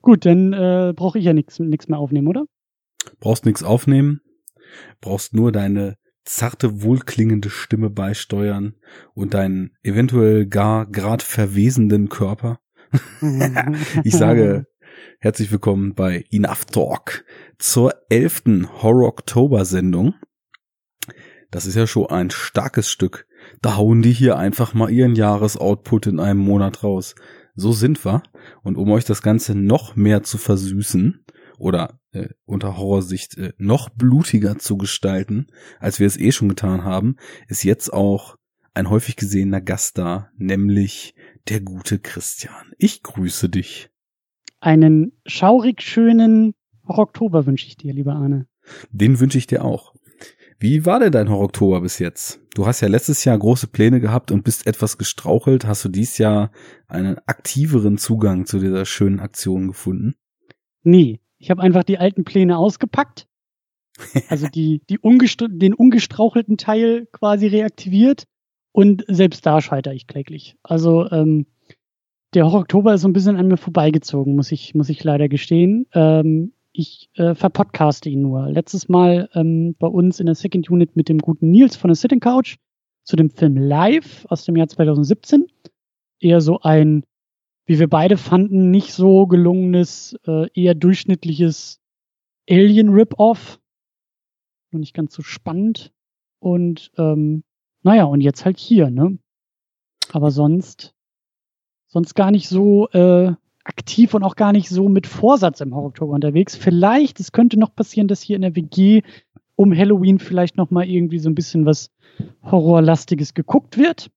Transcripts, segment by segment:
Gut, dann äh, brauche ich ja nichts mehr aufnehmen, oder? Brauchst nichts aufnehmen, brauchst nur deine zarte, wohlklingende Stimme beisteuern und deinen eventuell gar grad verwesenden Körper. ich sage herzlich willkommen bei Enough Talk zur elften Horror-Oktober-Sendung. Das ist ja schon ein starkes Stück. Da hauen die hier einfach mal ihren Jahresoutput in einem Monat raus. So sind wir. Und um euch das Ganze noch mehr zu versüßen oder äh, unter Horrorsicht äh, noch blutiger zu gestalten, als wir es eh schon getan haben, ist jetzt auch ein häufig gesehener Gast da, nämlich der gute Christian. Ich grüße dich. Einen schaurig schönen Oktober wünsche ich dir, lieber Arne. Den wünsche ich dir auch. Wie war denn dein Horror-Oktober bis jetzt? Du hast ja letztes Jahr große Pläne gehabt und bist etwas gestrauchelt. Hast du dies Jahr einen aktiveren Zugang zu dieser schönen Aktion gefunden? Nee, ich habe einfach die alten Pläne ausgepackt. Also die, die ungestra den ungestrauchelten Teil quasi reaktiviert und selbst da scheitere ich kläglich. Also ähm, der Horror-Oktober ist so ein bisschen an mir vorbeigezogen, muss ich, muss ich leider gestehen. Ähm, ich äh, verpodcaste ihn nur. Letztes Mal ähm, bei uns in der Second Unit mit dem guten Nils von der Sitting Couch zu dem Film Live aus dem Jahr 2017. Eher so ein, wie wir beide fanden, nicht so gelungenes, äh, eher durchschnittliches Alien-Rip-Off. Nur nicht ganz so spannend. Und ähm, naja, und jetzt halt hier, ne? Aber sonst, sonst gar nicht so äh, aktiv und auch gar nicht so mit Vorsatz im Horror-Oktober unterwegs. Vielleicht, es könnte noch passieren, dass hier in der WG um Halloween vielleicht noch mal irgendwie so ein bisschen was Horrorlastiges geguckt wird.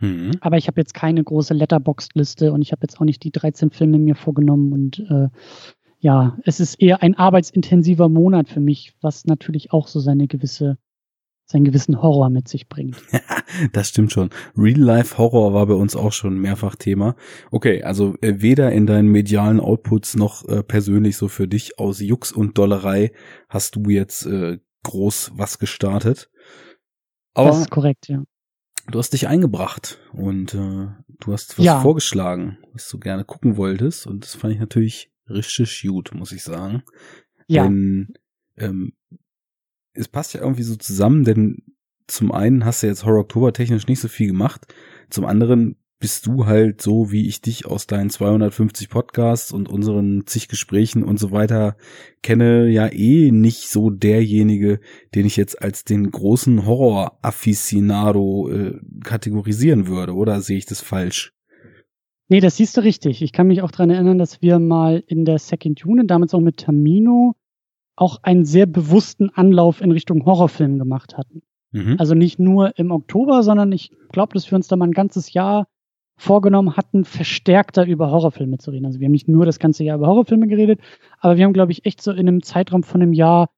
Mhm. Aber ich habe jetzt keine große Letterboxd-Liste und ich habe jetzt auch nicht die 13 Filme mir vorgenommen und äh, ja, es ist eher ein arbeitsintensiver Monat für mich, was natürlich auch so seine gewisse seinen gewissen Horror mit sich bringt. das stimmt schon. Real-Life-Horror war bei uns auch schon mehrfach Thema. Okay, also äh, weder in deinen medialen Outputs noch äh, persönlich so für dich aus Jux und Dollerei hast du jetzt äh, groß was gestartet. Aber das ist korrekt, ja. Du hast dich eingebracht und äh, du hast was ja. vorgeschlagen, was du gerne gucken wolltest und das fand ich natürlich richtig gut, muss ich sagen. Ja. Denn ähm, es passt ja irgendwie so zusammen, denn zum einen hast du jetzt Horror Oktober technisch nicht so viel gemacht, zum anderen bist du halt so, wie ich dich aus deinen 250 Podcasts und unseren zig Gesprächen und so weiter kenne, ja eh nicht so derjenige, den ich jetzt als den großen Horror-Afficionado äh, kategorisieren würde, oder sehe ich das falsch? Nee, das siehst du richtig. Ich kann mich auch dran erinnern, dass wir mal in der Second Unit, damals auch mit Tamino, auch einen sehr bewussten Anlauf in Richtung Horrorfilm gemacht hatten. Mhm. Also nicht nur im Oktober, sondern ich glaube, dass wir uns da mal ein ganzes Jahr vorgenommen hatten, verstärkter über Horrorfilme zu reden. Also wir haben nicht nur das ganze Jahr über Horrorfilme geredet, aber wir haben, glaube ich, echt so in einem Zeitraum von einem Jahr,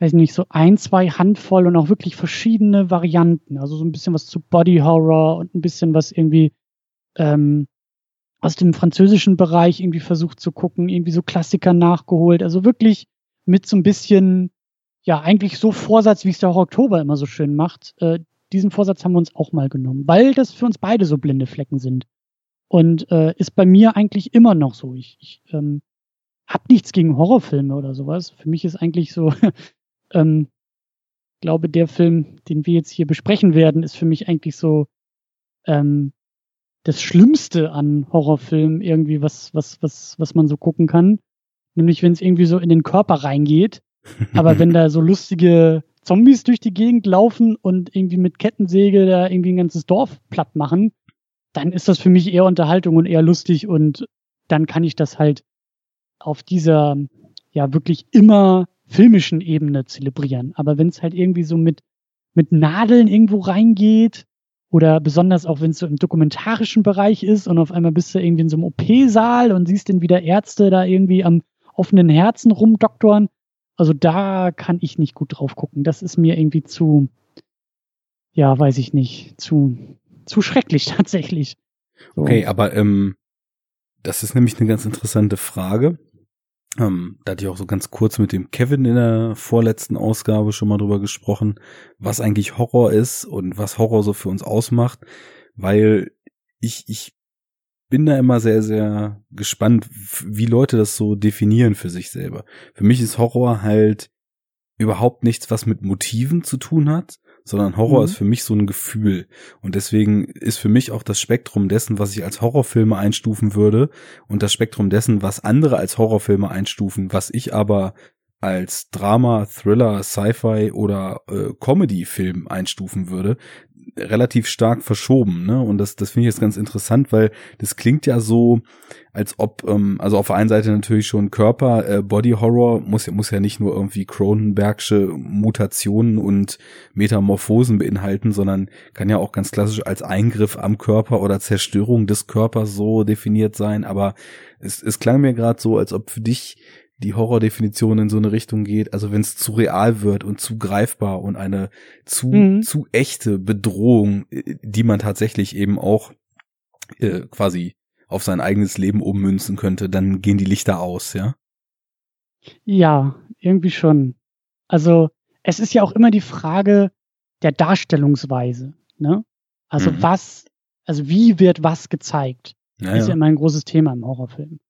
weiß nicht, so ein, zwei Handvoll und auch wirklich verschiedene Varianten. Also so ein bisschen was zu Body Horror und ein bisschen was irgendwie ähm, aus dem französischen Bereich irgendwie versucht zu gucken, irgendwie so Klassiker nachgeholt. Also wirklich mit so ein bisschen, ja, eigentlich so Vorsatz, wie es der auch Oktober immer so schön macht. Äh, diesen Vorsatz haben wir uns auch mal genommen, weil das für uns beide so blinde Flecken sind. Und äh, ist bei mir eigentlich immer noch so. Ich, ich ähm, hab nichts gegen Horrorfilme oder sowas. Für mich ist eigentlich so, ähm, glaube, der Film, den wir jetzt hier besprechen werden, ist für mich eigentlich so ähm, das Schlimmste an Horrorfilmen irgendwie, was, was, was, was man so gucken kann. Nämlich, wenn es irgendwie so in den Körper reingeht. Aber wenn da so lustige Zombies durch die Gegend laufen und irgendwie mit Kettensäge da irgendwie ein ganzes Dorf platt machen, dann ist das für mich eher Unterhaltung und eher lustig und dann kann ich das halt auf dieser ja wirklich immer filmischen Ebene zelebrieren. Aber wenn es halt irgendwie so mit, mit Nadeln irgendwo reingeht oder besonders auch wenn es so im dokumentarischen Bereich ist und auf einmal bist du irgendwie in so einem OP-Saal und siehst dann wieder Ärzte da irgendwie am offenen Herzen rumdoktoren. Also da kann ich nicht gut drauf gucken. Das ist mir irgendwie zu, ja, weiß ich nicht, zu, zu schrecklich tatsächlich. So. Okay, aber ähm, das ist nämlich eine ganz interessante Frage. Ähm, da hatte ich auch so ganz kurz mit dem Kevin in der vorletzten Ausgabe schon mal drüber gesprochen, was eigentlich Horror ist und was Horror so für uns ausmacht, weil ich, ich bin da immer sehr, sehr gespannt, wie Leute das so definieren für sich selber. Für mich ist Horror halt überhaupt nichts, was mit Motiven zu tun hat, sondern Horror mhm. ist für mich so ein Gefühl. Und deswegen ist für mich auch das Spektrum dessen, was ich als Horrorfilme einstufen würde und das Spektrum dessen, was andere als Horrorfilme einstufen, was ich aber als Drama, Thriller, Sci-Fi oder äh, Comedy-Film einstufen würde, relativ stark verschoben, ne? Und das, das finde ich jetzt ganz interessant, weil das klingt ja so, als ob, ähm, also auf der einen Seite natürlich schon Körper, äh, Body Horror muss ja, muss ja nicht nur irgendwie Cronenbergsche Mutationen und Metamorphosen beinhalten, sondern kann ja auch ganz klassisch als Eingriff am Körper oder Zerstörung des Körpers so definiert sein. Aber es, es klang mir gerade so, als ob für dich die Horrordefinition in so eine Richtung geht, also wenn es zu real wird und zu greifbar und eine zu, mhm. zu echte Bedrohung, äh, die man tatsächlich eben auch äh, quasi auf sein eigenes Leben ummünzen könnte, dann gehen die Lichter aus, ja? Ja, irgendwie schon. Also es ist ja auch immer die Frage der Darstellungsweise, ne? Also mhm. was, also wie wird was gezeigt? Ja, ist ja immer ein großes Thema im Horrorfilm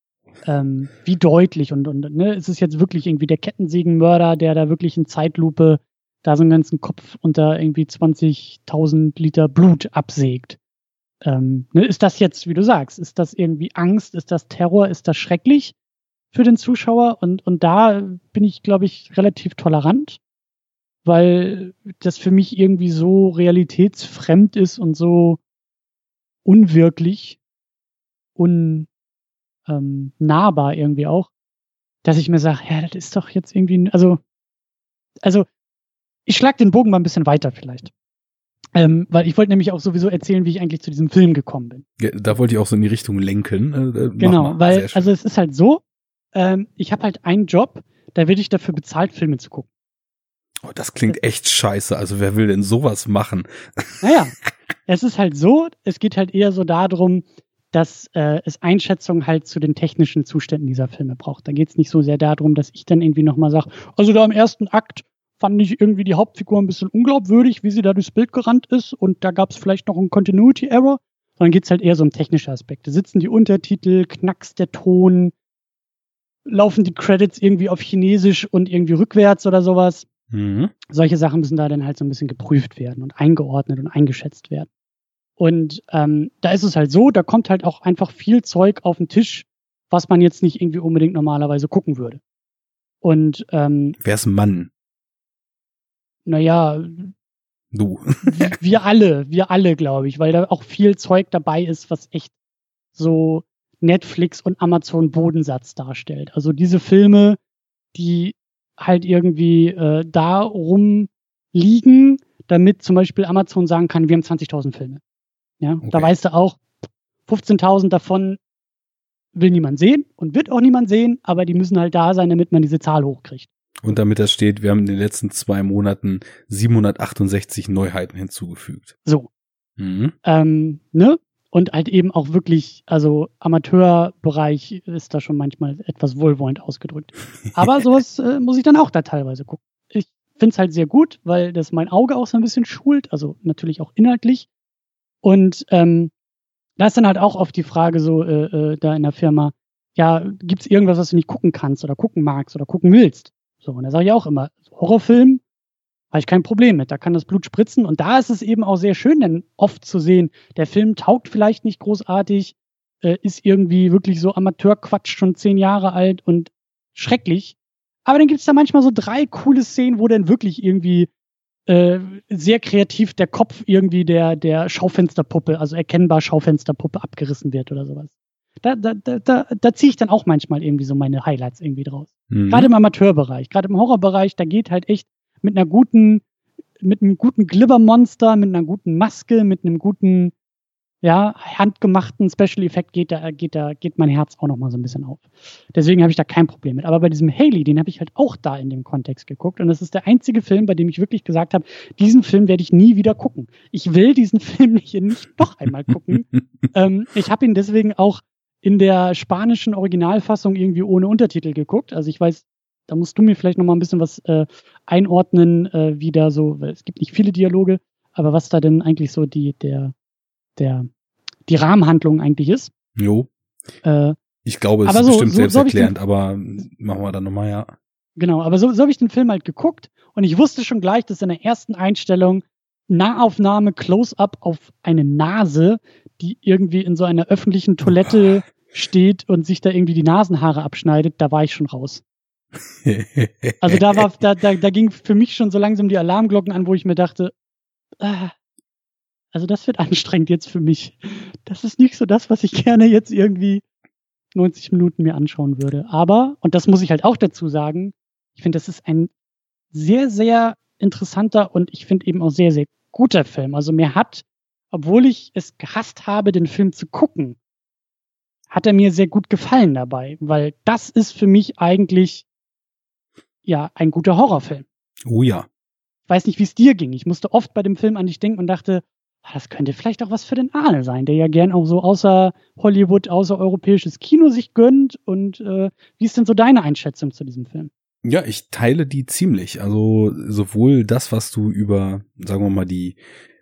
ähm, wie deutlich und, und ne, ist es jetzt wirklich irgendwie der Kettensägenmörder, der da wirklich in Zeitlupe da so einen ganzen Kopf unter irgendwie 20.000 Liter Blut absägt. Ähm, ne, ist das jetzt, wie du sagst, ist das irgendwie Angst, ist das Terror, ist das schrecklich für den Zuschauer? Und, und da bin ich, glaube ich, relativ tolerant, weil das für mich irgendwie so realitätsfremd ist und so unwirklich, un, ähm, nahbar irgendwie auch, dass ich mir sage, ja, das ist doch jetzt irgendwie, also, also ich schlag den Bogen mal ein bisschen weiter vielleicht. Ähm, weil ich wollte nämlich auch sowieso erzählen, wie ich eigentlich zu diesem Film gekommen bin. Ja, da wollte ich auch so in die Richtung lenken. Äh, äh genau, weil, also es ist halt so, ähm, ich habe halt einen Job, da werde ich dafür bezahlt, Filme zu gucken. Oh, das klingt echt scheiße. Also wer will denn sowas machen? Naja, es ist halt so, es geht halt eher so darum, dass äh, es Einschätzungen halt zu den technischen Zuständen dieser Filme braucht. Da geht es nicht so sehr darum, dass ich dann irgendwie nochmal sage, also da im ersten Akt fand ich irgendwie die Hauptfigur ein bisschen unglaubwürdig, wie sie da durchs Bild gerannt ist und da gab es vielleicht noch einen Continuity Error, sondern geht es halt eher so um technische Aspekte. Sitzen die Untertitel, knackst der Ton, laufen die Credits irgendwie auf Chinesisch und irgendwie rückwärts oder sowas. Mhm. Solche Sachen müssen da dann halt so ein bisschen geprüft werden und eingeordnet und eingeschätzt werden. Und ähm, da ist es halt so, da kommt halt auch einfach viel Zeug auf den Tisch, was man jetzt nicht irgendwie unbedingt normalerweise gucken würde. Und ähm, wer ist ein Mann? Naja, du. wir alle, wir alle, glaube ich, weil da auch viel Zeug dabei ist, was echt so Netflix und Amazon Bodensatz darstellt. Also diese Filme, die halt irgendwie äh, da rumliegen, damit zum Beispiel Amazon sagen kann, wir haben 20.000 Filme. Ja, okay. da weißt du auch, 15.000 davon will niemand sehen und wird auch niemand sehen, aber die müssen halt da sein, damit man diese Zahl hochkriegt. Und damit das steht, wir haben in den letzten zwei Monaten 768 Neuheiten hinzugefügt. So. Mhm. Ähm, ne? Und halt eben auch wirklich, also Amateurbereich ist da schon manchmal etwas wohlwollend ausgedrückt. Aber sowas äh, muss ich dann auch da teilweise gucken. Ich finde es halt sehr gut, weil das mein Auge auch so ein bisschen schult, also natürlich auch inhaltlich. Und ähm, da ist dann halt auch oft die Frage so äh, äh, da in der Firma, ja, gibt's irgendwas, was du nicht gucken kannst oder gucken magst oder gucken willst? So, und da sage ich auch immer, Horrorfilm habe ich kein Problem mit, da kann das Blut spritzen. Und da ist es eben auch sehr schön, denn oft zu sehen, der Film taugt vielleicht nicht großartig, äh, ist irgendwie wirklich so Amateurquatsch, schon zehn Jahre alt und schrecklich. Aber dann gibt's da manchmal so drei coole Szenen, wo dann wirklich irgendwie äh, sehr kreativ der Kopf irgendwie der, der Schaufensterpuppe, also erkennbar Schaufensterpuppe abgerissen wird oder sowas. Da, da, da, da, da ziehe ich dann auch manchmal irgendwie so meine Highlights irgendwie draus. Mhm. Gerade im Amateurbereich, gerade im Horrorbereich, da geht halt echt mit einer guten, mit einem guten Glibbermonster, mit einer guten Maske, mit einem guten ja, handgemachten Special Effekt geht da, geht da, geht mein Herz auch noch mal so ein bisschen auf. Deswegen habe ich da kein Problem mit. Aber bei diesem Haley, den habe ich halt auch da in dem Kontext geguckt. Und das ist der einzige Film, bei dem ich wirklich gesagt habe, diesen Film werde ich nie wieder gucken. Ich will diesen Film nicht, nicht noch einmal gucken. ähm, ich habe ihn deswegen auch in der spanischen Originalfassung irgendwie ohne Untertitel geguckt. Also ich weiß, da musst du mir vielleicht noch mal ein bisschen was äh, einordnen, äh, wie da so, weil es gibt nicht viele Dialoge, aber was da denn eigentlich so die, der, der die Rahmenhandlung eigentlich ist. Jo. Äh, ich glaube, es ist so, bestimmt so, selbsterklärend, so aber machen wir dann nochmal, ja. Genau, aber so, so habe ich den Film halt geguckt und ich wusste schon gleich, dass in der ersten Einstellung Nahaufnahme, Close-up auf eine Nase, die irgendwie in so einer öffentlichen Toilette steht und sich da irgendwie die Nasenhaare abschneidet, da war ich schon raus. also da war, da, da, da ging für mich schon so langsam die Alarmglocken an, wo ich mir dachte, ah, also das wird anstrengend jetzt für mich. Das ist nicht so das, was ich gerne jetzt irgendwie 90 Minuten mir anschauen würde. Aber, und das muss ich halt auch dazu sagen, ich finde, das ist ein sehr, sehr interessanter und ich finde eben auch sehr, sehr guter Film. Also mir hat, obwohl ich es gehasst habe, den Film zu gucken, hat er mir sehr gut gefallen dabei, weil das ist für mich eigentlich ja ein guter Horrorfilm. Oh ja. Ich weiß nicht, wie es dir ging. Ich musste oft bei dem Film an dich denken und dachte, das könnte vielleicht auch was für den Arne sein, der ja gern auch so außer Hollywood, außer europäisches Kino sich gönnt. Und äh, wie ist denn so deine Einschätzung zu diesem Film? Ja, ich teile die ziemlich. Also sowohl das, was du über, sagen wir mal, die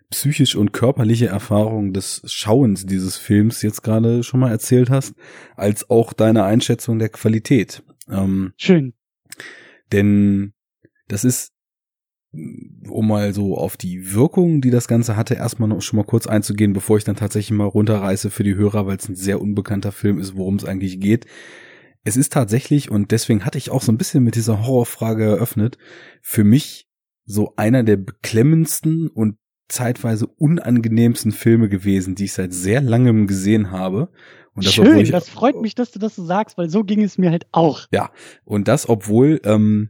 psychisch und körperliche Erfahrung des Schauens dieses Films jetzt gerade schon mal erzählt hast, als auch deine Einschätzung der Qualität. Ähm, Schön. Denn das ist, um mal so auf die Wirkung, die das Ganze hatte, erstmal noch schon mal kurz einzugehen, bevor ich dann tatsächlich mal runterreiße für die Hörer, weil es ein sehr unbekannter Film ist, worum es eigentlich geht es ist tatsächlich, und deswegen hatte ich auch so ein bisschen mit dieser Horrorfrage eröffnet, für mich so einer der beklemmendsten und zeitweise unangenehmsten Filme gewesen, die ich seit sehr langem gesehen habe. Und das, Schön, das freut mich, dass du das so sagst, weil so ging es mir halt auch. Ja, und das, obwohl ähm,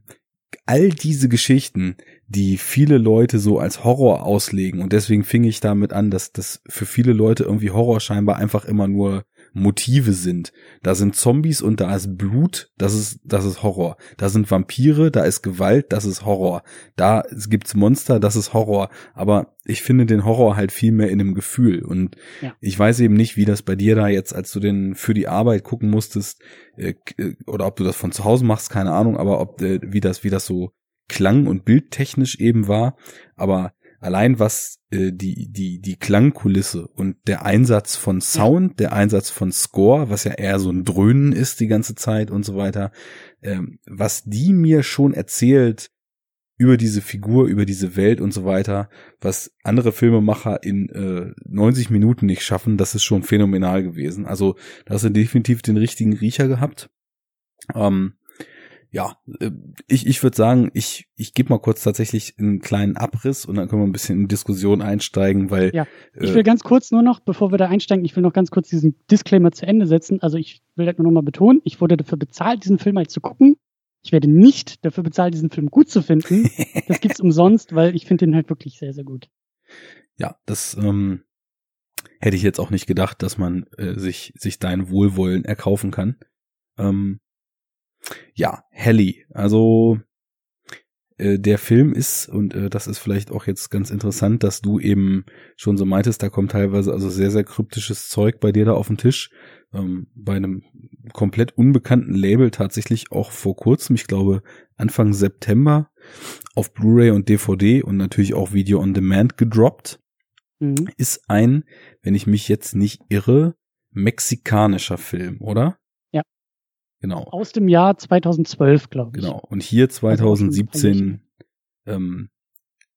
all diese Geschichten, die viele Leute so als Horror auslegen, und deswegen fing ich damit an, dass das für viele Leute irgendwie Horror scheinbar einfach immer nur Motive sind. Da sind Zombies und da ist Blut, das ist, das ist Horror. Da sind Vampire, da ist Gewalt, das ist Horror. Da gibt's Monster, das ist Horror. Aber ich finde den Horror halt viel mehr in dem Gefühl. Und ja. ich weiß eben nicht, wie das bei dir da jetzt, als du den für die Arbeit gucken musstest, äh, äh, oder ob du das von zu Hause machst, keine Ahnung, aber ob, äh, wie das, wie das so klang und bildtechnisch eben war. Aber allein was äh, die, die, die Klangkulisse und der Einsatz von Sound, der Einsatz von Score, was ja eher so ein Dröhnen ist die ganze Zeit und so weiter, ähm, was die mir schon erzählt über diese Figur, über diese Welt und so weiter, was andere Filmemacher in äh, 90 Minuten nicht schaffen, das ist schon phänomenal gewesen. Also da hast du definitiv den richtigen Riecher gehabt. Ähm, ja, äh, ich, ich würde sagen, ich, ich gebe mal kurz tatsächlich einen kleinen Abriss und dann können wir ein bisschen in Diskussion einsteigen, weil. Ja, ich will äh, ganz kurz nur noch, bevor wir da einsteigen, ich will noch ganz kurz diesen Disclaimer zu Ende setzen. Also ich will das nur noch mal betonen, ich wurde dafür bezahlt, diesen Film mal zu gucken. Ich werde nicht dafür bezahlt, diesen Film gut zu finden. Das gibt's umsonst, weil ich finde den halt wirklich sehr, sehr gut. Ja, das ähm, hätte ich jetzt auch nicht gedacht, dass man äh, sich, sich dein Wohlwollen erkaufen kann. Ähm, ja, Helly. Also äh, der Film ist, und äh, das ist vielleicht auch jetzt ganz interessant, dass du eben schon so meintest, da kommt teilweise also sehr, sehr kryptisches Zeug bei dir da auf den Tisch. Ähm, bei einem komplett unbekannten Label tatsächlich auch vor kurzem, ich glaube Anfang September, auf Blu-ray und DVD und natürlich auch Video on Demand gedroppt. Mhm. Ist ein, wenn ich mich jetzt nicht irre, mexikanischer Film, oder? Genau. Aus dem Jahr 2012, glaube ich. Genau. Und hier 2017 ähm,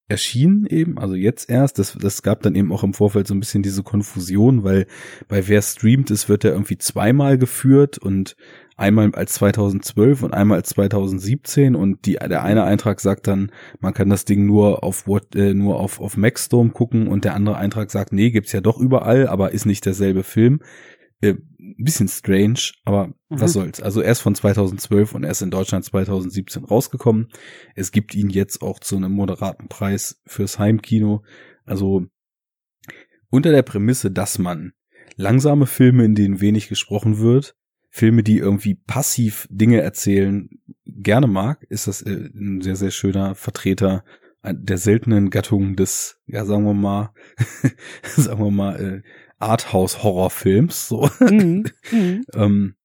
erschien eben, also jetzt erst, das, das gab dann eben auch im Vorfeld so ein bisschen diese Konfusion, weil bei wer streamt ist, wird er irgendwie zweimal geführt und einmal als 2012 und einmal als 2017 und die, der eine Eintrag sagt dann, man kann das Ding nur auf äh, nur auf, auf Maxstorm gucken und der andere Eintrag sagt, nee, gibt's ja doch überall, aber ist nicht derselbe Film. Äh, ein bisschen strange, aber mhm. was soll's. Also er ist von 2012 und er ist in Deutschland 2017 rausgekommen. Es gibt ihn jetzt auch zu einem moderaten Preis fürs Heimkino. Also unter der Prämisse, dass man langsame Filme, in denen wenig gesprochen wird, Filme, die irgendwie passiv Dinge erzählen, gerne mag, ist das äh, ein sehr, sehr schöner Vertreter der seltenen Gattung des, ja, sagen wir mal, sagen wir mal, äh, Arthouse-Horrorfilms. So. Mhm. Mhm. ähm,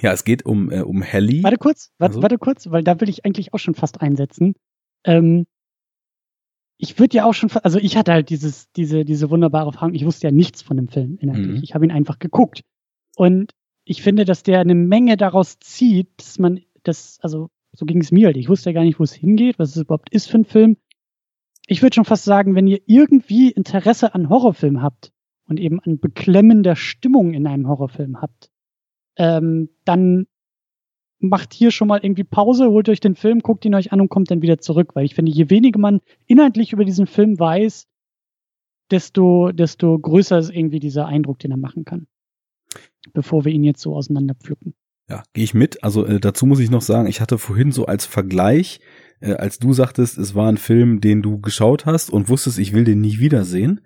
ja, es geht um, äh, um Helly. Warte kurz, warte, also. warte kurz, weil da will ich eigentlich auch schon fast einsetzen. Ähm, ich würde ja auch schon, also ich hatte halt dieses, diese, diese wunderbare Erfahrung, ich wusste ja nichts von dem Film inhaltlich. Mhm. Ich habe ihn einfach geguckt. Und ich finde, dass der eine Menge daraus zieht, dass man das, also so ging es mir halt. Ich wusste ja gar nicht, wo es hingeht, was es überhaupt ist für ein Film. Ich würde schon fast sagen, wenn ihr irgendwie Interesse an Horrorfilmen habt und eben an beklemmender Stimmung in einem Horrorfilm habt, ähm, dann macht hier schon mal irgendwie Pause, holt euch den Film, guckt ihn euch an und kommt dann wieder zurück, weil ich finde, je weniger man inhaltlich über diesen Film weiß, desto, desto größer ist irgendwie dieser Eindruck, den er machen kann. Bevor wir ihn jetzt so auseinanderpflücken. Ja, gehe ich mit. Also äh, dazu muss ich noch sagen, ich hatte vorhin so als Vergleich, äh, als du sagtest, es war ein Film, den du geschaut hast und wusstest, ich will den nie wiedersehen,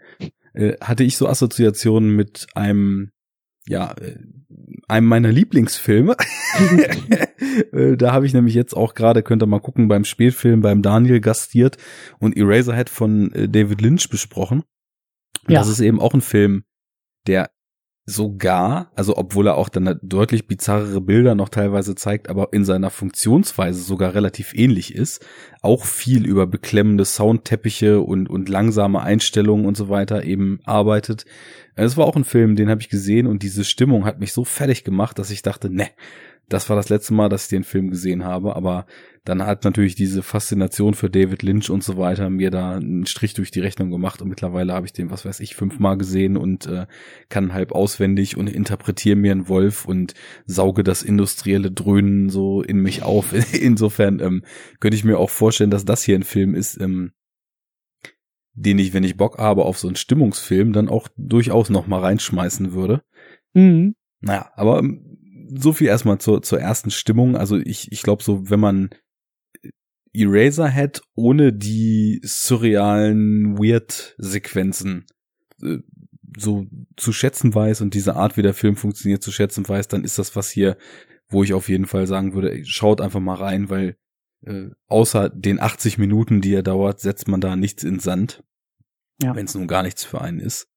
äh, hatte ich so Assoziationen mit einem ja, äh, einem meiner Lieblingsfilme. Äh, da habe ich nämlich jetzt auch gerade, könnt ihr mal gucken, beim Spätfilm beim Daniel gastiert und Eraserhead von David Lynch besprochen. Und ja. Das ist eben auch ein Film, der sogar, also obwohl er auch dann deutlich bizarrere Bilder noch teilweise zeigt, aber in seiner Funktionsweise sogar relativ ähnlich ist, auch viel über beklemmende Soundteppiche und, und langsame Einstellungen und so weiter eben arbeitet. Es war auch ein Film, den habe ich gesehen und diese Stimmung hat mich so fertig gemacht, dass ich dachte, ne, das war das letzte Mal, dass ich den Film gesehen habe, aber dann hat natürlich diese Faszination für David Lynch und so weiter mir da einen Strich durch die Rechnung gemacht und mittlerweile habe ich den, was weiß ich, fünfmal gesehen und äh, kann halb auswendig und interpretiere mir einen Wolf und sauge das industrielle Dröhnen so in mich auf. Insofern ähm, könnte ich mir auch vorstellen, dass das hier ein Film ist, ähm, den ich, wenn ich Bock habe auf so einen Stimmungsfilm, dann auch durchaus noch mal reinschmeißen würde. Mhm. Naja, aber ähm, so viel erstmal zur, zur ersten Stimmung. Also ich, ich glaube so, wenn man Eraserhead ohne die surrealen Weird-Sequenzen äh, so zu schätzen weiß und diese Art, wie der Film funktioniert, zu schätzen weiß, dann ist das was hier, wo ich auf jeden Fall sagen würde, schaut einfach mal rein, weil äh, außer den 80 Minuten, die er dauert, setzt man da nichts in Sand. Ja. Wenn es nun gar nichts für einen ist.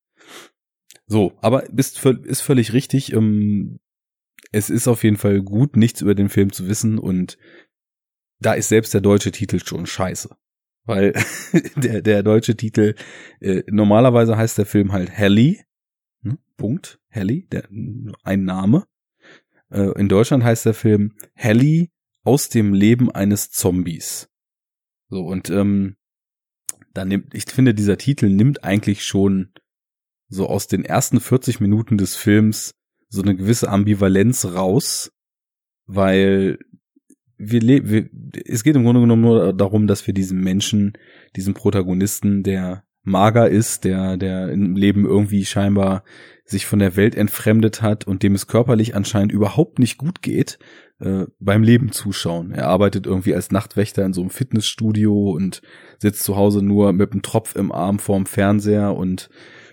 So, aber bist, ist völlig richtig. Ähm, es ist auf jeden Fall gut, nichts über den Film zu wissen und da ist selbst der deutsche Titel schon scheiße. Weil der, der deutsche Titel, äh, normalerweise heißt der Film halt Helly, hm, Punkt, Helly, der, ein Name. Äh, in Deutschland heißt der Film Helly aus dem Leben eines Zombies. So, und ähm, da nimmt, ich finde, dieser Titel nimmt eigentlich schon so aus den ersten 40 Minuten des Films so eine gewisse Ambivalenz raus, weil wir, wir es geht im Grunde genommen nur darum, dass wir diesen Menschen, diesen Protagonisten, der mager ist, der, der im Leben irgendwie scheinbar sich von der Welt entfremdet hat und dem es körperlich anscheinend überhaupt nicht gut geht, äh, beim Leben zuschauen. Er arbeitet irgendwie als Nachtwächter in so einem Fitnessstudio und sitzt zu Hause nur mit einem Tropf im Arm vorm Fernseher und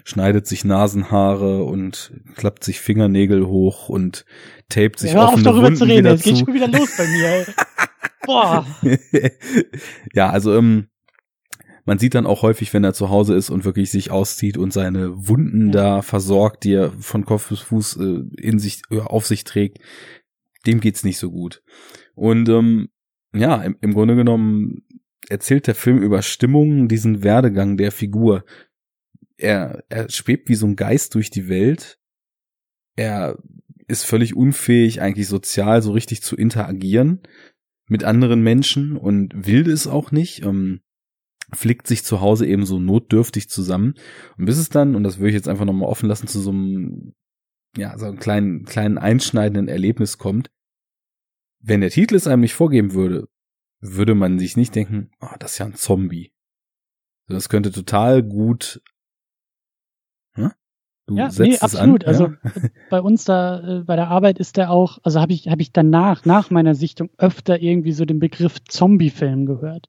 schneidet sich Nasenhaare und klappt sich Fingernägel hoch und tapet sich ja, offene darüber Wunden zu reden. Es geht schon wieder los bei mir. Ey. Boah. ja, also ähm, man sieht dann auch häufig, wenn er zu Hause ist und wirklich sich auszieht und seine Wunden ja. da versorgt, die er von Kopf bis Fuß äh, in sich äh, auf sich trägt, dem geht's nicht so gut. Und ähm, ja, im, im Grunde genommen erzählt der Film über Stimmungen, diesen Werdegang der Figur er, er schwebt wie so ein Geist durch die Welt. Er ist völlig unfähig, eigentlich sozial so richtig zu interagieren mit anderen Menschen und will es auch nicht. Ähm, flickt sich zu Hause eben so notdürftig zusammen. Und bis es dann, und das würde ich jetzt einfach nochmal offen lassen, zu so einem, ja, so einem kleinen, kleinen einschneidenden Erlebnis kommt. Wenn der Titel es einem nicht vorgeben würde, würde man sich nicht denken, oh, das ist ja ein Zombie. Das könnte total gut Du ja, nee, absolut. An, also bei uns da äh, bei der Arbeit ist der auch, also habe ich habe ich danach nach meiner Sichtung öfter irgendwie so den Begriff Zombie-Film gehört.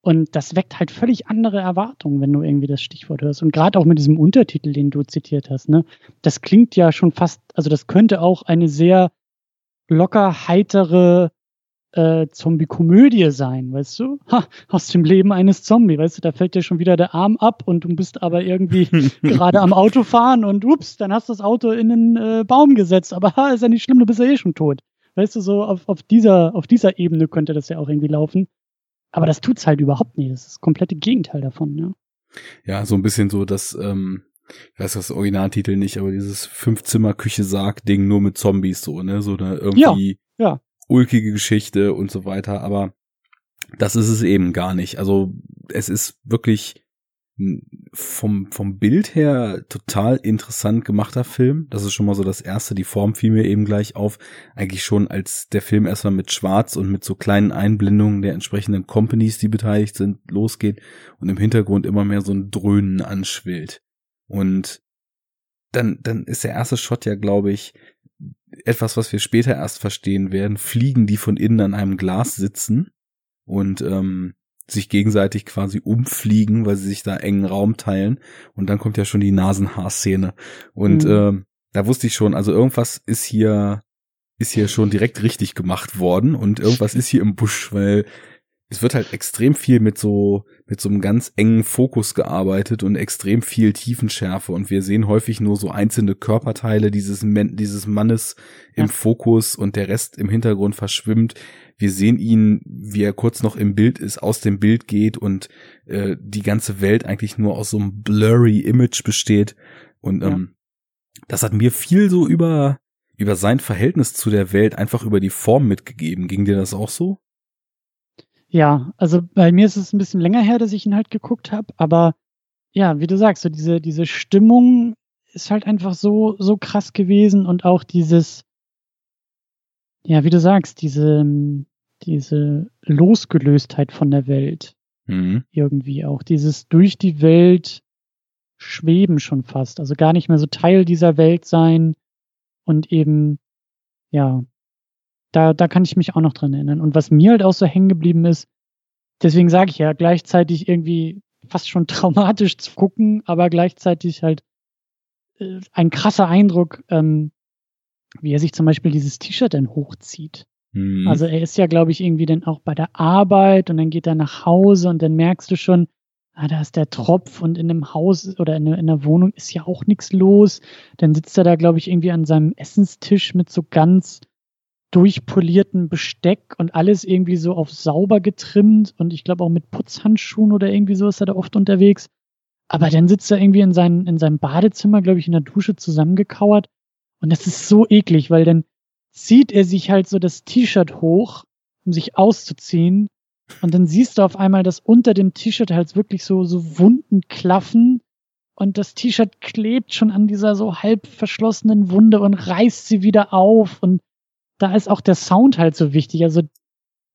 Und das weckt halt völlig andere Erwartungen, wenn du irgendwie das Stichwort hörst. Und gerade auch mit diesem Untertitel, den du zitiert hast, ne, das klingt ja schon fast, also das könnte auch eine sehr locker heitere äh, Zombie-Komödie sein, weißt du? Ha, aus dem Leben eines Zombie, weißt du, da fällt dir schon wieder der Arm ab und du bist aber irgendwie gerade am Auto fahren und ups, dann hast du das Auto in den äh, Baum gesetzt, aber ha, ist ja nicht schlimm, du bist ja eh schon tot. Weißt du, so auf, auf dieser, auf dieser Ebene könnte das ja auch irgendwie laufen. Aber das tut's halt überhaupt nicht. Das ist das komplette Gegenteil davon, ja. Ja, so ein bisschen so, dass ähm, ich weiß das Originaltitel nicht, aber dieses Fünf-Zimmer-Küche-Sarg-Ding nur mit Zombies so, ne? So eine irgendwie ja, ja. Ulkige Geschichte und so weiter, aber das ist es eben gar nicht. Also es ist wirklich vom, vom Bild her total interessant gemachter Film. Das ist schon mal so das erste. Die Form fiel mir eben gleich auf. Eigentlich schon als der Film erstmal mit Schwarz und mit so kleinen Einblendungen der entsprechenden Companies, die beteiligt sind, losgeht und im Hintergrund immer mehr so ein Dröhnen anschwillt. Und dann, dann ist der erste Shot ja, glaube ich, etwas, was wir später erst verstehen werden. Fliegen, die von innen an einem Glas sitzen und ähm, sich gegenseitig quasi umfliegen, weil sie sich da engen Raum teilen. Und dann kommt ja schon die Nasenhaarszene. Und mhm. äh, da wusste ich schon, also irgendwas ist hier, ist hier schon direkt richtig gemacht worden und irgendwas ist hier im Busch, weil es wird halt extrem viel mit so mit so einem ganz engen Fokus gearbeitet und extrem viel Tiefenschärfe und wir sehen häufig nur so einzelne Körperteile dieses dieses Mannes im ja. Fokus und der Rest im Hintergrund verschwimmt. Wir sehen ihn, wie er kurz noch im Bild ist, aus dem Bild geht und äh, die ganze Welt eigentlich nur aus so einem blurry Image besteht und ja. ähm, das hat mir viel so über über sein Verhältnis zu der Welt einfach über die Form mitgegeben. Ging dir das auch so? Ja, also bei mir ist es ein bisschen länger her, dass ich ihn halt geguckt habe, aber ja, wie du sagst, so diese, diese Stimmung ist halt einfach so, so krass gewesen und auch dieses, ja, wie du sagst, diese, diese Losgelöstheit von der Welt. Mhm. Irgendwie auch. Dieses durch die Welt schweben schon fast. Also gar nicht mehr so Teil dieser Welt sein und eben, ja, da, da kann ich mich auch noch dran erinnern. Und was mir halt auch so hängen geblieben ist, deswegen sage ich ja, gleichzeitig irgendwie fast schon traumatisch zu gucken, aber gleichzeitig halt äh, ein krasser Eindruck, ähm, wie er sich zum Beispiel dieses T-Shirt dann hochzieht. Mhm. Also er ist ja, glaube ich, irgendwie dann auch bei der Arbeit und dann geht er nach Hause und dann merkst du schon, ah, da ist der Tropf und in dem Haus oder in, in der Wohnung ist ja auch nichts los. Dann sitzt er da, glaube ich, irgendwie an seinem Essenstisch mit so ganz durchpolierten Besteck und alles irgendwie so auf sauber getrimmt und ich glaube auch mit Putzhandschuhen oder irgendwie so ist er da oft unterwegs. Aber dann sitzt er irgendwie in, seinem in seinem Badezimmer, glaube ich, in der Dusche zusammengekauert und das ist so eklig, weil dann zieht er sich halt so das T-Shirt hoch, um sich auszuziehen und dann siehst du auf einmal, dass unter dem T-Shirt halt wirklich so, so Wunden klaffen und das T-Shirt klebt schon an dieser so halb verschlossenen Wunde und reißt sie wieder auf und da ist auch der Sound halt so wichtig. Also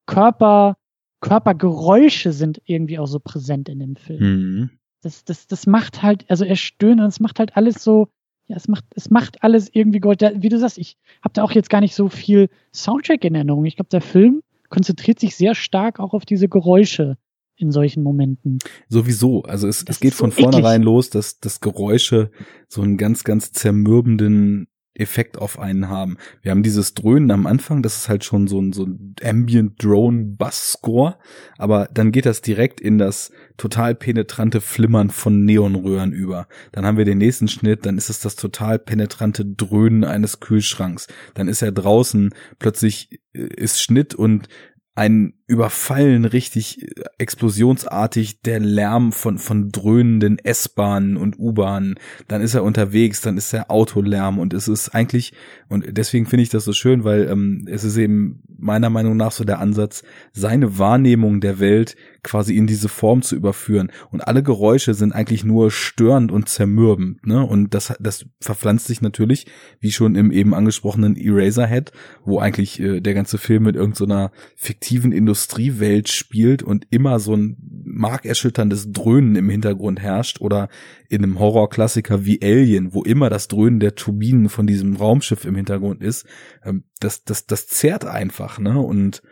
Körper, Körpergeräusche sind irgendwie auch so präsent in dem Film. Mhm. Das, das, das macht halt, also er stöhnt und es macht halt alles so, ja, es macht, es macht alles irgendwie Gold. Wie du sagst, ich habe da auch jetzt gar nicht so viel Soundtrack in Erinnerung. Ich glaube, der Film konzentriert sich sehr stark auch auf diese Geräusche in solchen Momenten. Sowieso. Also es, es geht von so vornherein los, dass, dass Geräusche so einen ganz, ganz zermürbenden Effekt auf einen haben. Wir haben dieses Dröhnen am Anfang, das ist halt schon so ein, so ein Ambient Drone Bass Score, aber dann geht das direkt in das total penetrante Flimmern von Neonröhren über. Dann haben wir den nächsten Schnitt, dann ist es das total penetrante Dröhnen eines Kühlschranks. Dann ist er draußen, plötzlich äh, ist Schnitt und ein Überfallen richtig äh, explosionsartig der Lärm von, von dröhnenden S-Bahnen und U-Bahnen. Dann ist er unterwegs, dann ist der Autolärm und es ist eigentlich, und deswegen finde ich das so schön, weil ähm, es ist eben meiner Meinung nach so der Ansatz, seine Wahrnehmung der Welt quasi in diese Form zu überführen. Und alle Geräusche sind eigentlich nur störend und zermürbend, ne? Und das, das verpflanzt sich natürlich, wie schon im eben angesprochenen Eraserhead, wo eigentlich äh, der ganze Film mit irgendeiner so fiktiven Industriewelt spielt und immer so ein markerschütterndes Dröhnen im Hintergrund herrscht oder in einem Horrorklassiker wie Alien, wo immer das Dröhnen der Turbinen von diesem Raumschiff im Hintergrund ist, ähm, das, das, das zerrt einfach, ne? Und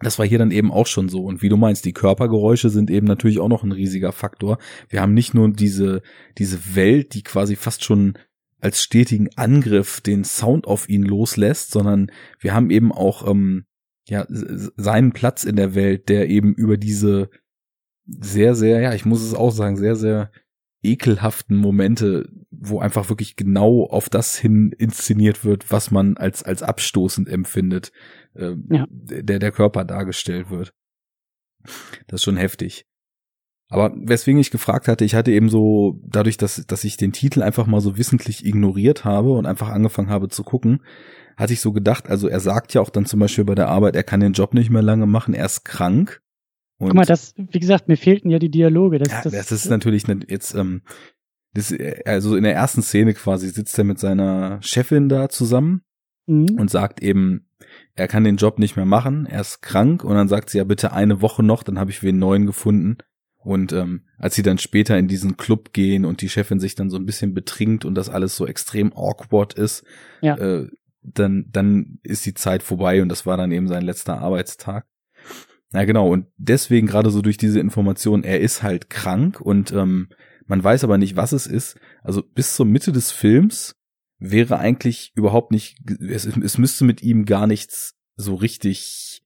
das war hier dann eben auch schon so. Und wie du meinst, die Körpergeräusche sind eben natürlich auch noch ein riesiger Faktor. Wir haben nicht nur diese, diese Welt, die quasi fast schon als stetigen Angriff den Sound auf ihn loslässt, sondern wir haben eben auch ähm, ja seinen Platz in der Welt, der eben über diese sehr, sehr, ja, ich muss es auch sagen, sehr, sehr ekelhaften Momente, wo einfach wirklich genau auf das hin inszeniert wird, was man als als abstoßend empfindet, äh, ja. der der Körper dargestellt wird. Das ist schon heftig. Aber weswegen ich gefragt hatte, ich hatte eben so, dadurch, dass, dass ich den Titel einfach mal so wissentlich ignoriert habe und einfach angefangen habe zu gucken, hatte ich so gedacht, also er sagt ja auch dann zum Beispiel bei der Arbeit, er kann den Job nicht mehr lange machen, er ist krank. Und Guck mal, das, wie gesagt, mir fehlten ja die Dialoge. Das, ja, das, das ist natürlich jetzt, ähm, das, also in der ersten Szene quasi sitzt er mit seiner Chefin da zusammen mhm. und sagt eben, er kann den Job nicht mehr machen, er ist krank und dann sagt sie ja bitte eine Woche noch, dann habe ich wen neuen gefunden. Und ähm, als sie dann später in diesen Club gehen und die Chefin sich dann so ein bisschen betrinkt und das alles so extrem awkward ist, ja. äh, dann, dann ist die Zeit vorbei und das war dann eben sein letzter Arbeitstag. Ja, genau. Und deswegen gerade so durch diese Information, er ist halt krank und ähm, man weiß aber nicht, was es ist. Also bis zur Mitte des Films wäre eigentlich überhaupt nicht, es, es müsste mit ihm gar nichts so richtig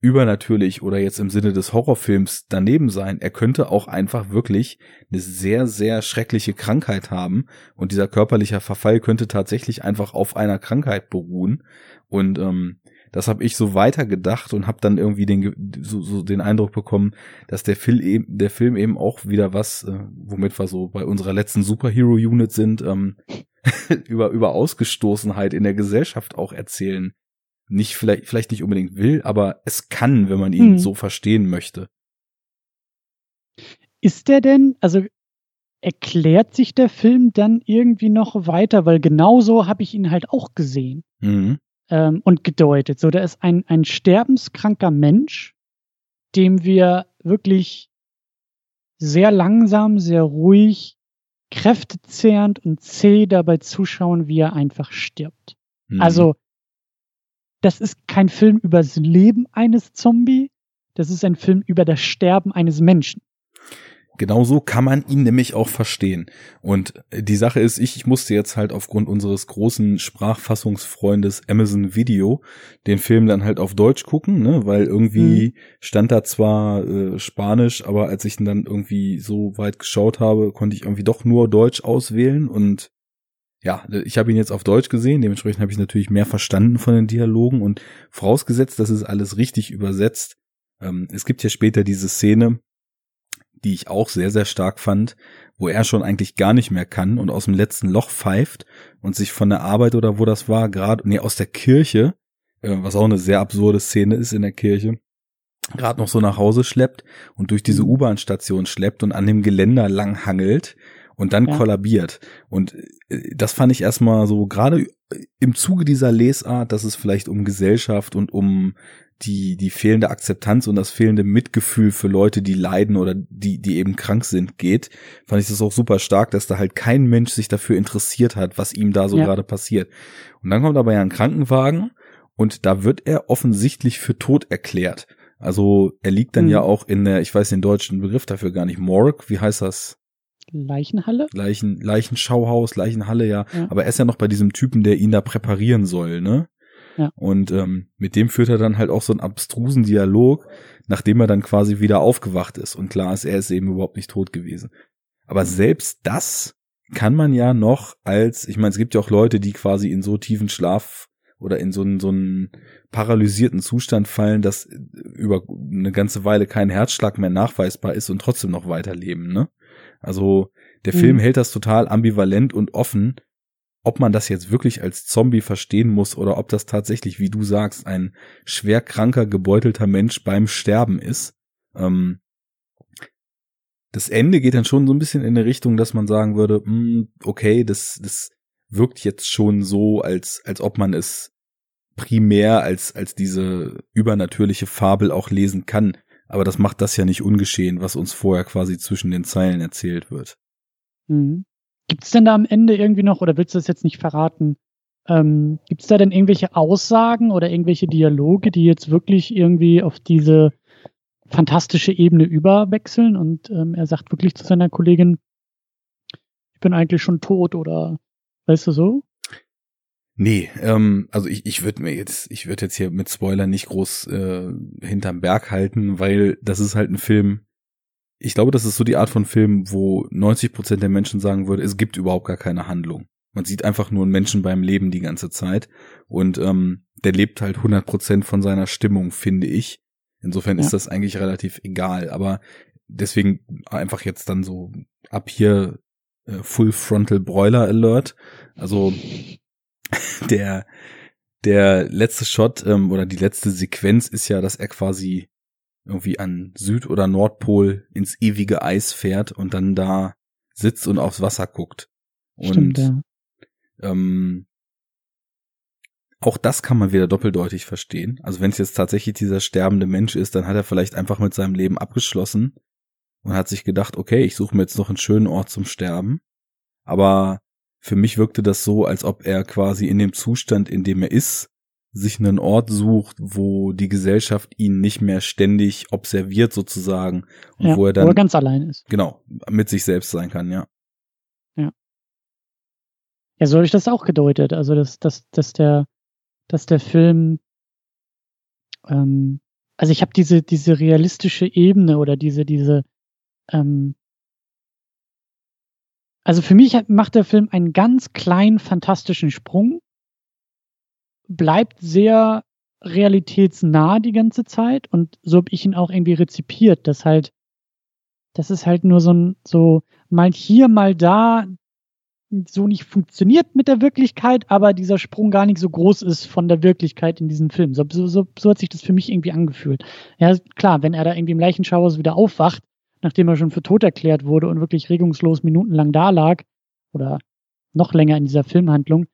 übernatürlich oder jetzt im Sinne des Horrorfilms daneben sein. Er könnte auch einfach wirklich eine sehr, sehr schreckliche Krankheit haben und dieser körperliche Verfall könnte tatsächlich einfach auf einer Krankheit beruhen. Und ähm, das habe ich so weitergedacht und habe dann irgendwie den so, so den Eindruck bekommen, dass der Film eben der Film eben auch wieder was, äh, womit wir so bei unserer letzten Superhero Unit sind, ähm, über über Ausgestoßenheit in der Gesellschaft auch erzählen. Nicht vielleicht vielleicht nicht unbedingt will, aber es kann, wenn man ihn hm. so verstehen möchte. Ist der denn, also erklärt sich der Film dann irgendwie noch weiter, weil genauso habe ich ihn halt auch gesehen. Mhm ähm, und gedeutet. So, da ist ein, ein sterbenskranker Mensch, dem wir wirklich sehr langsam, sehr ruhig, kräftezehrend und zäh dabei zuschauen, wie er einfach stirbt. Mhm. Also, das ist kein Film über das Leben eines Zombie, das ist ein Film über das Sterben eines Menschen. Genauso kann man ihn nämlich auch verstehen. Und die Sache ist, ich, ich musste jetzt halt aufgrund unseres großen Sprachfassungsfreundes Amazon Video den Film dann halt auf Deutsch gucken, ne? weil irgendwie mhm. stand da zwar äh, Spanisch, aber als ich ihn dann irgendwie so weit geschaut habe, konnte ich irgendwie doch nur Deutsch auswählen und ja, ich habe ihn jetzt auf Deutsch gesehen, dementsprechend habe ich natürlich mehr verstanden von den Dialogen und vorausgesetzt, dass es alles richtig übersetzt. Ähm, es gibt ja später diese Szene, die ich auch sehr, sehr stark fand, wo er schon eigentlich gar nicht mehr kann und aus dem letzten Loch pfeift und sich von der Arbeit oder wo das war, gerade, nee, aus der Kirche, äh, was auch eine sehr absurde Szene ist in der Kirche, gerade noch so nach Hause schleppt und durch diese. U-Bahn-Station schleppt und an dem Geländer lang hangelt und dann ja. kollabiert. Und äh, das fand ich erstmal so, gerade im Zuge dieser Lesart, dass es vielleicht um Gesellschaft und um die, die fehlende Akzeptanz und das fehlende Mitgefühl für Leute, die leiden oder die, die eben krank sind, geht, fand ich das auch super stark, dass da halt kein Mensch sich dafür interessiert hat, was ihm da so ja. gerade passiert. Und dann kommt aber ja ein Krankenwagen und da wird er offensichtlich für tot erklärt. Also er liegt dann mhm. ja auch in der, ich weiß den deutschen Begriff dafür gar nicht, Morgue, wie heißt das? Leichenhalle? Leichen, Leichenschauhaus, Leichenhalle, ja. ja. Aber er ist ja noch bei diesem Typen, der ihn da präparieren soll, ne? Ja. Und ähm, mit dem führt er dann halt auch so einen abstrusen Dialog, nachdem er dann quasi wieder aufgewacht ist. Und klar ist, er ist eben überhaupt nicht tot gewesen. Aber selbst das kann man ja noch als, ich meine, es gibt ja auch Leute, die quasi in so tiefen Schlaf oder in so einen, so einen paralysierten Zustand fallen, dass über eine ganze Weile kein Herzschlag mehr nachweisbar ist und trotzdem noch weiterleben, ne? Also der Film mhm. hält das total ambivalent und offen, ob man das jetzt wirklich als Zombie verstehen muss oder ob das tatsächlich, wie du sagst, ein schwer kranker, gebeutelter Mensch beim Sterben ist. Ähm, das Ende geht dann schon so ein bisschen in eine Richtung, dass man sagen würde, mh, hm, okay, das, das wirkt jetzt schon so, als, als ob man es primär als, als diese übernatürliche Fabel auch lesen kann. Aber das macht das ja nicht ungeschehen, was uns vorher quasi zwischen den Zeilen erzählt wird. Mhm. Gibt es denn da am Ende irgendwie noch, oder willst du das jetzt nicht verraten? Ähm, Gibt es da denn irgendwelche Aussagen oder irgendwelche Dialoge, die jetzt wirklich irgendwie auf diese fantastische Ebene überwechseln und ähm, er sagt wirklich zu seiner Kollegin, ich bin eigentlich schon tot oder weißt du so? Nee, ähm, also ich, ich würde mir jetzt, ich würde jetzt hier mit Spoiler nicht groß äh, hinterm Berg halten, weil das ist halt ein Film, ich glaube, das ist so die Art von Film, wo 90 Prozent der Menschen sagen würde, es gibt überhaupt gar keine Handlung. Man sieht einfach nur einen Menschen beim Leben die ganze Zeit und ähm, der lebt halt 100 Prozent von seiner Stimmung, finde ich. Insofern ja. ist das eigentlich relativ egal. Aber deswegen einfach jetzt dann so ab hier äh, Full Frontal Broiler Alert. Also der der letzte Shot ähm, oder die letzte Sequenz ist ja, dass er quasi irgendwie an Süd- oder Nordpol ins ewige Eis fährt und dann da sitzt und aufs Wasser guckt. Und Stimmt, ja. ähm, auch das kann man wieder doppeldeutig verstehen. Also wenn es jetzt tatsächlich dieser sterbende Mensch ist, dann hat er vielleicht einfach mit seinem Leben abgeschlossen und hat sich gedacht, okay, ich suche mir jetzt noch einen schönen Ort zum Sterben. Aber für mich wirkte das so, als ob er quasi in dem Zustand, in dem er ist, sich einen Ort sucht, wo die Gesellschaft ihn nicht mehr ständig observiert sozusagen und ja, wo er dann wo er ganz allein ist. Genau, mit sich selbst sein kann, ja. Ja. Ja, so habe ich das auch gedeutet. Also dass, dass, dass der, dass der Film ähm, also ich habe diese, diese realistische Ebene oder diese, diese ähm, also für mich macht der Film einen ganz kleinen, fantastischen Sprung, bleibt sehr realitätsnah die ganze Zeit und so habe ich ihn auch irgendwie rezipiert, dass halt, das ist halt nur so ein, so mal hier, mal da so nicht funktioniert mit der Wirklichkeit, aber dieser Sprung gar nicht so groß ist von der Wirklichkeit in diesem Film. So, so, so hat sich das für mich irgendwie angefühlt. Ja, klar, wenn er da irgendwie im Leichenschauhaus wieder aufwacht, nachdem er schon für tot erklärt wurde und wirklich regungslos minutenlang da lag oder noch länger in dieser Filmhandlung,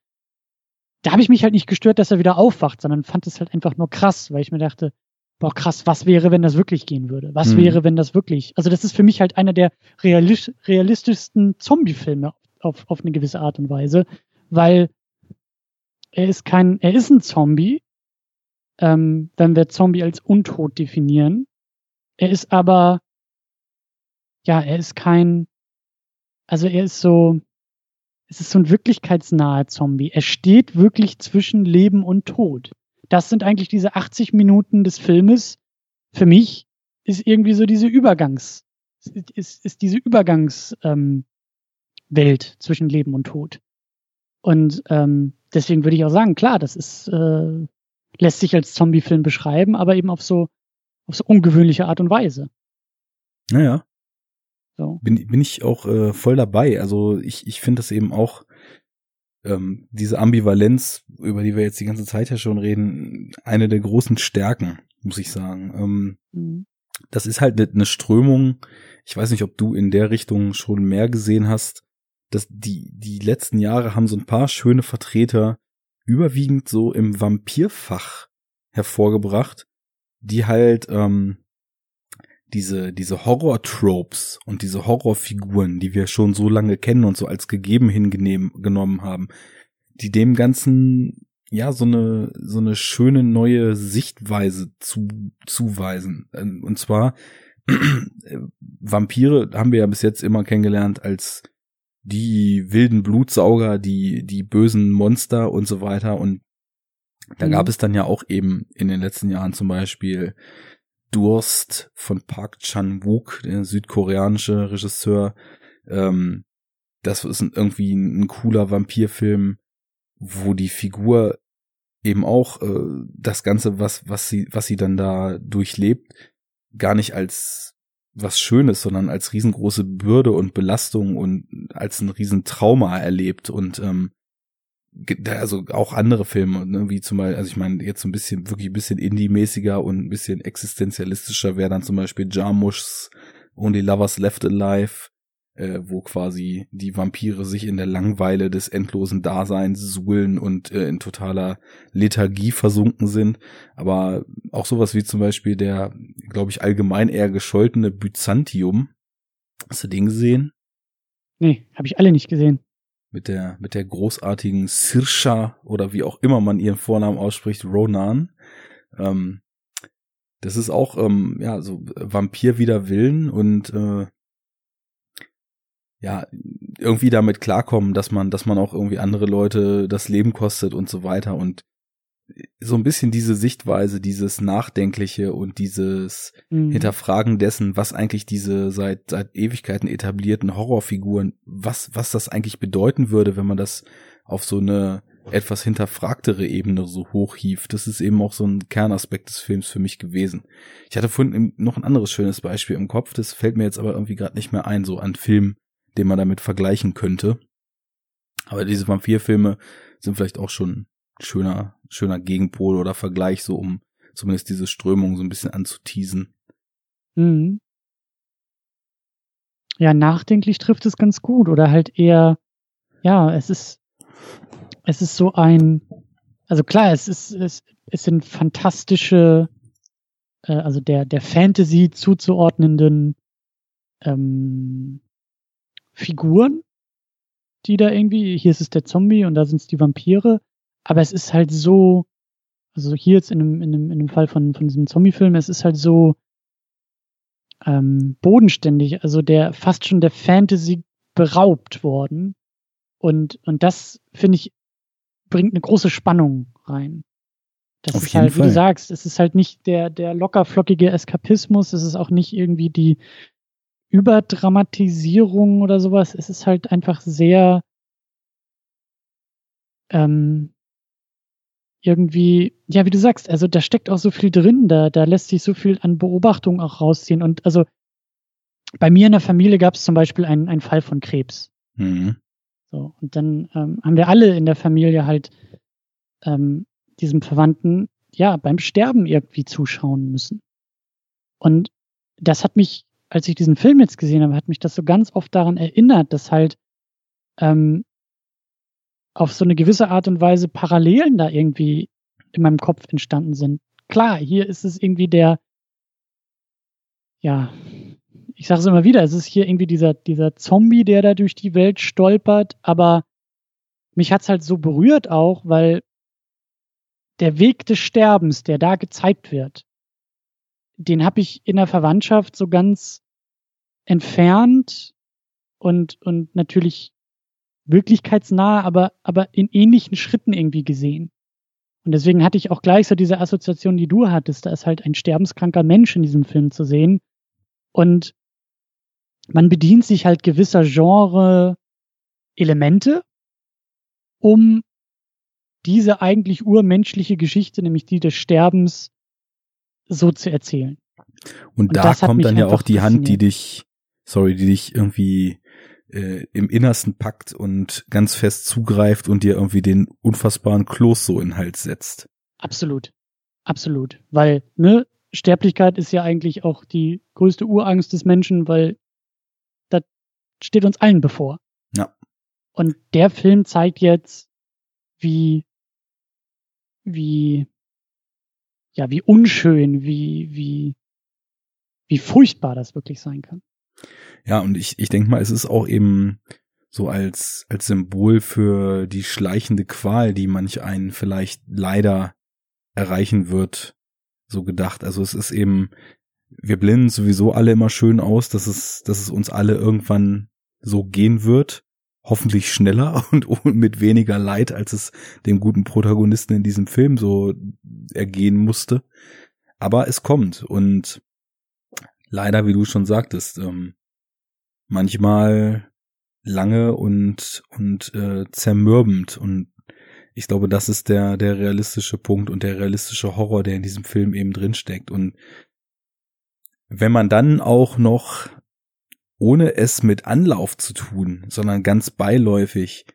da habe ich mich halt nicht gestört, dass er wieder aufwacht, sondern fand es halt einfach nur krass, weil ich mir dachte, boah krass, was wäre, wenn das wirklich gehen würde? Was mhm. wäre, wenn das wirklich? Also das ist für mich halt einer der realis realistischsten Zombie-Filme auf, auf eine gewisse Art und Weise, weil er ist kein, er ist ein Zombie, ähm, wenn wir Zombie als untot definieren. Er ist aber ja, er ist kein, also er ist so, es ist so ein wirklichkeitsnaher Zombie. Er steht wirklich zwischen Leben und Tod. Das sind eigentlich diese 80 Minuten des Filmes. Für mich ist irgendwie so diese Übergangs, ist, ist diese Übergangswelt ähm, Welt zwischen Leben und Tod. Und ähm, deswegen würde ich auch sagen, klar, das ist, äh, lässt sich als Zombie-Film beschreiben, aber eben auf so, auf so ungewöhnliche Art und Weise. Naja, so. Bin, bin ich auch äh, voll dabei. Also ich, ich finde das eben auch, ähm, diese Ambivalenz, über die wir jetzt die ganze Zeit ja schon reden, eine der großen Stärken, muss ich sagen. Ähm, mhm. Das ist halt eine Strömung, ich weiß nicht, ob du in der Richtung schon mehr gesehen hast, dass die, die letzten Jahre haben so ein paar schöne Vertreter überwiegend so im Vampirfach hervorgebracht, die halt ähm, diese, diese Horror-Tropes und diese Horrorfiguren, die wir schon so lange kennen und so als gegeben hingenommen haben, die dem Ganzen ja so eine so eine schöne neue Sichtweise zu zuweisen ähm, und zwar Vampire haben wir ja bis jetzt immer kennengelernt als die wilden Blutsauger, die die bösen Monster und so weiter und da mhm. gab es dann ja auch eben in den letzten Jahren zum Beispiel Durst von Park Chan-wook, der südkoreanische Regisseur. Ähm, das ist irgendwie ein, cooler Vampirfilm, wo die Figur eben auch äh, das Ganze, was was sie was sie dann da durchlebt, gar nicht als was Schönes, sondern als riesengroße Bürde und Belastung und als ein Riesentrauma erlebt und ähm, also auch andere Filme, ne, wie zum Beispiel, also ich meine, jetzt so ein bisschen, wirklich ein bisschen Indie-mäßiger und ein bisschen existenzialistischer wäre dann zum Beispiel Jarmusch's Only Lovers Left Alive, äh, wo quasi die Vampire sich in der Langweile des endlosen Daseins suhlen und äh, in totaler Lethargie versunken sind. Aber auch sowas wie zum Beispiel der, glaube ich, allgemein eher gescholtene Byzantium. Hast du den gesehen? Nee, habe ich alle nicht gesehen mit der, mit der großartigen Sirsha oder wie auch immer man ihren Vornamen ausspricht, Ronan. Ähm, das ist auch, ähm, ja, so Vampir wider Willen und äh, ja, irgendwie damit klarkommen, dass man, dass man auch irgendwie andere Leute das Leben kostet und so weiter und so ein bisschen diese Sichtweise, dieses Nachdenkliche und dieses mhm. Hinterfragen dessen, was eigentlich diese seit, seit Ewigkeiten etablierten Horrorfiguren, was, was das eigentlich bedeuten würde, wenn man das auf so eine etwas hinterfragtere Ebene so hochhieft. Das ist eben auch so ein Kernaspekt des Films für mich gewesen. Ich hatte vorhin noch ein anderes schönes Beispiel im Kopf, das fällt mir jetzt aber irgendwie gerade nicht mehr ein, so an Film, den man damit vergleichen könnte. Aber diese Vampirfilme sind vielleicht auch schon schöner, schöner Gegenpol oder Vergleich, so um zumindest diese Strömung so ein bisschen anzuteasen. Mhm. Ja, nachdenklich trifft es ganz gut oder halt eher, ja, es ist, es ist so ein, also klar, es ist, es, es sind fantastische, äh, also der, der Fantasy zuzuordnenden ähm, Figuren, die da irgendwie, hier ist es der Zombie und da sind es die Vampire, aber es ist halt so, also hier jetzt in einem, in einem, in einem Fall von, von diesem Zombie-Film, es ist halt so ähm, bodenständig, also der fast schon der Fantasy beraubt worden. Und, und das, finde ich, bringt eine große Spannung rein. Das Auf ist halt, Fall. wie du sagst, es ist halt nicht der, der lockerflockige Eskapismus, es ist auch nicht irgendwie die Überdramatisierung oder sowas. Es ist halt einfach sehr ähm, irgendwie, ja, wie du sagst, also da steckt auch so viel drin, da, da lässt sich so viel an Beobachtung auch rausziehen. Und also bei mir in der Familie gab es zum Beispiel einen, einen Fall von Krebs. Mhm. So, und dann ähm, haben wir alle in der Familie halt ähm, diesem Verwandten ja beim Sterben irgendwie zuschauen müssen. Und das hat mich, als ich diesen Film jetzt gesehen habe, hat mich das so ganz oft daran erinnert, dass halt ähm, auf so eine gewisse Art und Weise Parallelen da irgendwie in meinem Kopf entstanden sind. Klar, hier ist es irgendwie der, ja, ich sage es immer wieder, es ist hier irgendwie dieser, dieser Zombie, der da durch die Welt stolpert, aber mich hat's halt so berührt auch, weil der Weg des Sterbens, der da gezeigt wird, den habe ich in der Verwandtschaft so ganz entfernt und, und natürlich wirklichkeitsnah, aber, aber in ähnlichen Schritten irgendwie gesehen. Und deswegen hatte ich auch gleich so diese Assoziation, die du hattest. Da ist halt ein sterbenskranker Mensch in diesem Film zu sehen. Und man bedient sich halt gewisser Genre-Elemente, um diese eigentlich urmenschliche Geschichte, nämlich die des Sterbens, so zu erzählen. Und, Und da kommt dann ja auch die Hand, die dich, sorry, die dich irgendwie äh, im Innersten packt und ganz fest zugreift und dir irgendwie den unfassbaren Kloß so in den Hals setzt. Absolut. Absolut. Weil, ne, Sterblichkeit ist ja eigentlich auch die größte Urangst des Menschen, weil das steht uns allen bevor. Ja. Und der Film zeigt jetzt, wie, wie, ja, wie unschön, wie, wie, wie furchtbar das wirklich sein kann. Ja, und ich, ich denke mal, es ist auch eben so als, als Symbol für die schleichende Qual, die manch einen vielleicht leider erreichen wird, so gedacht. Also es ist eben, wir blenden sowieso alle immer schön aus, dass es, dass es uns alle irgendwann so gehen wird. Hoffentlich schneller und mit weniger Leid, als es dem guten Protagonisten in diesem Film so ergehen musste. Aber es kommt und leider, wie du schon sagtest, ähm, manchmal lange und und äh, zermürbend. Und ich glaube, das ist der der realistische Punkt und der realistische Horror, der in diesem Film eben drinsteckt. Und wenn man dann auch noch ohne es mit Anlauf zu tun, sondern ganz beiläufig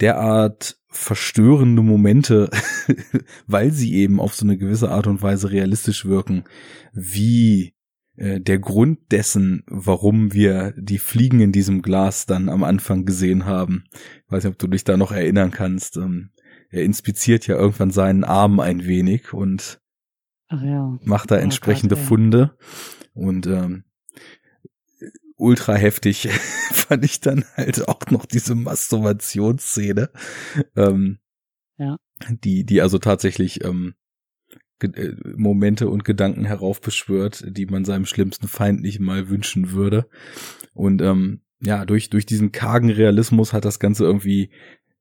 derart verstörende Momente, weil sie eben auf so eine gewisse Art und Weise realistisch wirken, wie äh, der Grund dessen, warum wir die Fliegen in diesem Glas dann am Anfang gesehen haben. Ich weiß nicht, ob du dich da noch erinnern kannst. Ähm, er inspiziert ja irgendwann seinen Arm ein wenig und ja. macht da oh, entsprechende Gott, Funde. Und ähm, ultra heftig fand ich dann halt auch noch diese Masturbationsszene. Ähm, ja. Die, die also tatsächlich ähm, äh, Momente und Gedanken heraufbeschwört, die man seinem schlimmsten Feind nicht mal wünschen würde. Und ähm, ja, durch, durch diesen kargen Realismus hat das Ganze irgendwie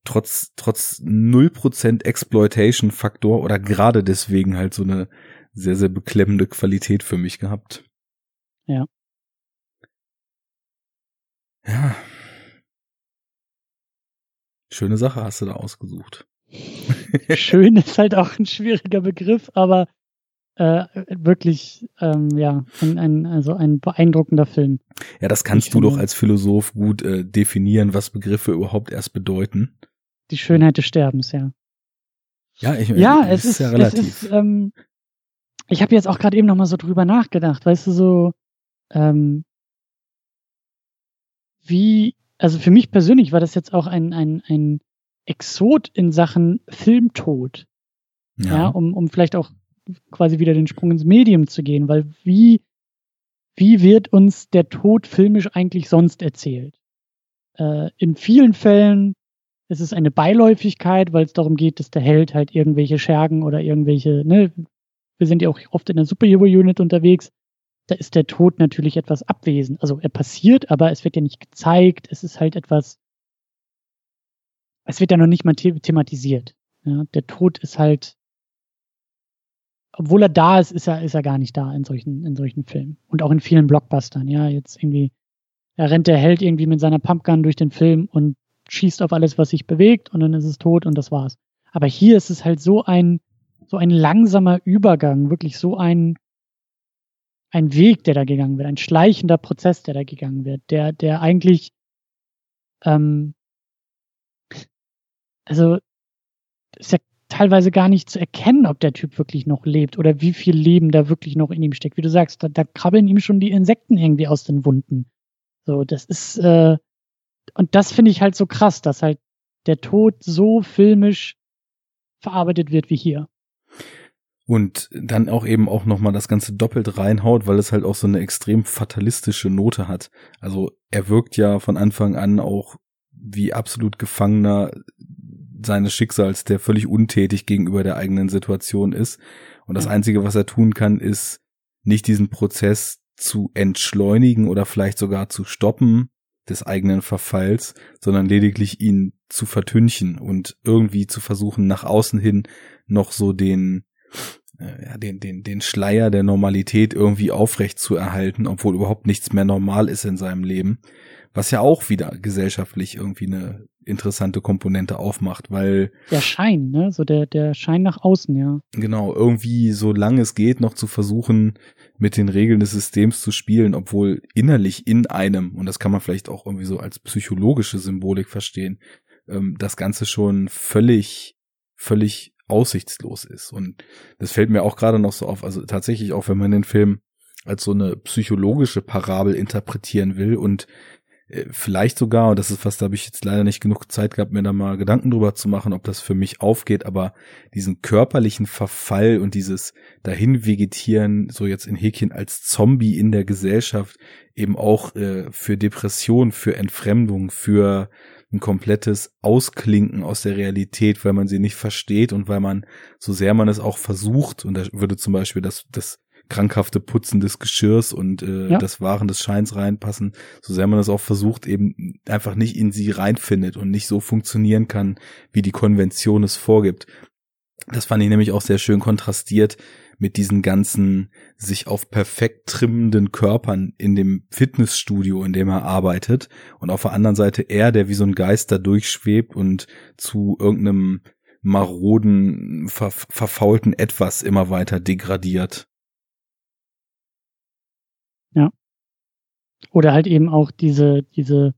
trotz, trotz null Prozent Exploitation-Faktor oder gerade deswegen halt so eine sehr, sehr beklemmende Qualität für mich gehabt. Ja. Ja. Schöne Sache hast du da ausgesucht. Schön ist halt auch ein schwieriger Begriff, aber äh, wirklich, ähm, ja, ein, ein, also ein beeindruckender Film. Ja, das kannst ich du finde, doch als Philosoph gut äh, definieren, was Begriffe überhaupt erst bedeuten. Die Schönheit des Sterbens, ja. Ja, ich, ja, es ist, ja relativ. Es ist, ähm, ich habe jetzt auch gerade eben noch mal so drüber nachgedacht, weißt du, so ähm, wie, also für mich persönlich war das jetzt auch ein, ein, ein Exot in Sachen Filmtod. Ja, ja um, um vielleicht auch quasi wieder den Sprung ins Medium zu gehen, weil wie, wie wird uns der Tod filmisch eigentlich sonst erzählt? Äh, in vielen Fällen ist es eine Beiläufigkeit, weil es darum geht, dass der Held halt irgendwelche Schergen oder irgendwelche, ne, wir sind ja auch oft in der Superhero-Unit unterwegs, da ist der Tod natürlich etwas abwesend. Also er passiert, aber es wird ja nicht gezeigt, es ist halt etwas, es wird ja noch nicht mal thematisiert. Ja, der Tod ist halt obwohl er da ist, ist er, ist er gar nicht da in solchen, in solchen Filmen. Und auch in vielen Blockbustern, ja, jetzt irgendwie, er rennt der Held irgendwie mit seiner Pumpgun durch den Film und schießt auf alles, was sich bewegt und dann ist es tot und das war's. Aber hier ist es halt so ein, so ein langsamer Übergang, wirklich so ein, ein Weg, der da gegangen wird, ein schleichender Prozess, der da gegangen wird, der, der eigentlich, ähm, also, ist ja teilweise gar nicht zu erkennen, ob der Typ wirklich noch lebt oder wie viel Leben da wirklich noch in ihm steckt. Wie du sagst, da, da krabbeln ihm schon die Insekten irgendwie aus den Wunden. So, das ist, äh, und das finde ich halt so krass, dass halt der Tod so filmisch verarbeitet wird wie hier. Und dann auch eben auch nochmal das Ganze doppelt reinhaut, weil es halt auch so eine extrem fatalistische Note hat. Also er wirkt ja von Anfang an auch wie absolut Gefangener seines Schicksals, der völlig untätig gegenüber der eigenen Situation ist. Und das Einzige, was er tun kann, ist nicht diesen Prozess zu entschleunigen oder vielleicht sogar zu stoppen des eigenen Verfalls, sondern lediglich ihn zu vertünchen und irgendwie zu versuchen, nach außen hin noch so den, äh, ja, den, den, den Schleier der Normalität irgendwie aufrecht zu erhalten, obwohl überhaupt nichts mehr normal ist in seinem Leben. Was ja auch wieder gesellschaftlich irgendwie eine interessante Komponente aufmacht, weil der Schein, ne, so der der Schein nach außen, ja. Genau, irgendwie so lange es geht noch zu versuchen mit den Regeln des Systems zu spielen, obwohl innerlich in einem und das kann man vielleicht auch irgendwie so als psychologische Symbolik verstehen, ähm, das Ganze schon völlig völlig aussichtslos ist und das fällt mir auch gerade noch so auf, also tatsächlich auch wenn man den Film als so eine psychologische Parabel interpretieren will und vielleicht sogar, und das ist fast, da habe ich jetzt leider nicht genug Zeit gehabt, mir da mal Gedanken drüber zu machen, ob das für mich aufgeht, aber diesen körperlichen Verfall und dieses dahin vegetieren, so jetzt in Häkchen als Zombie in der Gesellschaft, eben auch äh, für Depression, für Entfremdung, für ein komplettes Ausklinken aus der Realität, weil man sie nicht versteht und weil man, so sehr man es auch versucht, und da würde zum Beispiel das, das krankhafte Putzen des Geschirrs und äh, ja. das Wahren des Scheins reinpassen, so sehr man das auch versucht, eben einfach nicht in sie reinfindet und nicht so funktionieren kann, wie die Konvention es vorgibt. Das fand ich nämlich auch sehr schön kontrastiert mit diesen ganzen sich auf perfekt trimmenden Körpern in dem Fitnessstudio, in dem er arbeitet. Und auf der anderen Seite er, der wie so ein Geist da durchschwebt und zu irgendeinem maroden, ver verfaulten Etwas immer weiter degradiert. Ja. Oder halt eben auch diese, diese,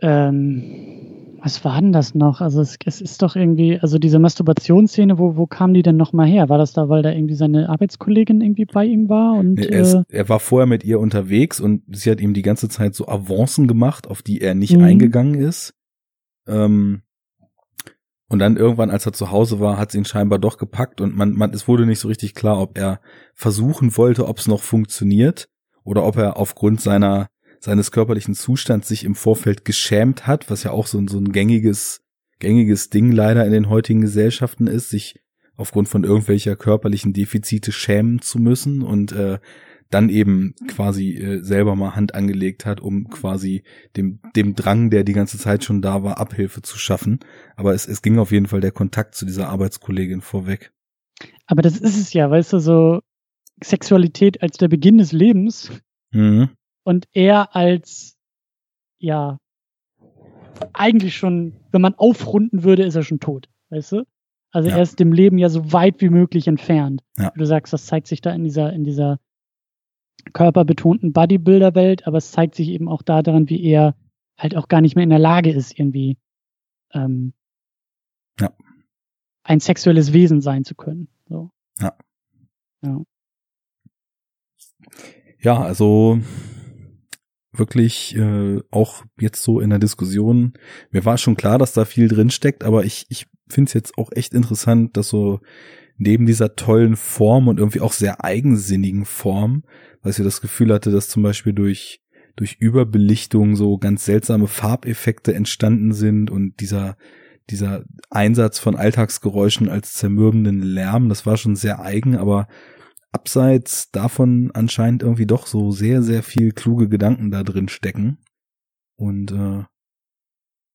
ähm, was war denn das noch? Also es, es ist doch irgendwie, also diese Masturbationsszene, wo, wo kam die denn nochmal her? War das da, weil da irgendwie seine Arbeitskollegin irgendwie bei ihm war? Und, er, ist, äh, er war vorher mit ihr unterwegs und sie hat ihm die ganze Zeit so Avancen gemacht, auf die er nicht mhm. eingegangen ist. Ähm, und dann irgendwann, als er zu Hause war, hat sie ihn scheinbar doch gepackt und man, man, es wurde nicht so richtig klar, ob er versuchen wollte, ob es noch funktioniert oder ob er aufgrund seiner, seines körperlichen Zustands sich im Vorfeld geschämt hat, was ja auch so, so ein gängiges, gängiges Ding leider in den heutigen Gesellschaften ist, sich aufgrund von irgendwelcher körperlichen Defizite schämen zu müssen und äh, dann eben quasi äh, selber mal Hand angelegt hat, um quasi dem, dem Drang, der die ganze Zeit schon da war, Abhilfe zu schaffen. Aber es, es ging auf jeden Fall der Kontakt zu dieser Arbeitskollegin vorweg. Aber das ist es ja, weißt du, so Sexualität als der Beginn des Lebens mhm. und er als, ja, eigentlich schon, wenn man aufrunden würde, ist er schon tot, weißt du? Also ja. er ist dem Leben ja so weit wie möglich entfernt. Ja. Du sagst, das zeigt sich da in dieser, in dieser körperbetonten Bodybuilder-Welt, aber es zeigt sich eben auch daran, wie er halt auch gar nicht mehr in der Lage ist, irgendwie ähm, ja. ein sexuelles Wesen sein zu können. So. Ja. Ja. Ja, also wirklich äh, auch jetzt so in der Diskussion, mir war schon klar, dass da viel drin steckt, aber ich, ich finde es jetzt auch echt interessant, dass so neben dieser tollen Form und irgendwie auch sehr eigensinnigen Form, weil ich das Gefühl hatte, dass zum Beispiel durch durch Überbelichtung so ganz seltsame Farbeffekte entstanden sind und dieser dieser Einsatz von Alltagsgeräuschen als zermürbenden Lärm, das war schon sehr eigen, aber abseits davon anscheinend irgendwie doch so sehr, sehr viel kluge Gedanken da drin stecken. Und äh,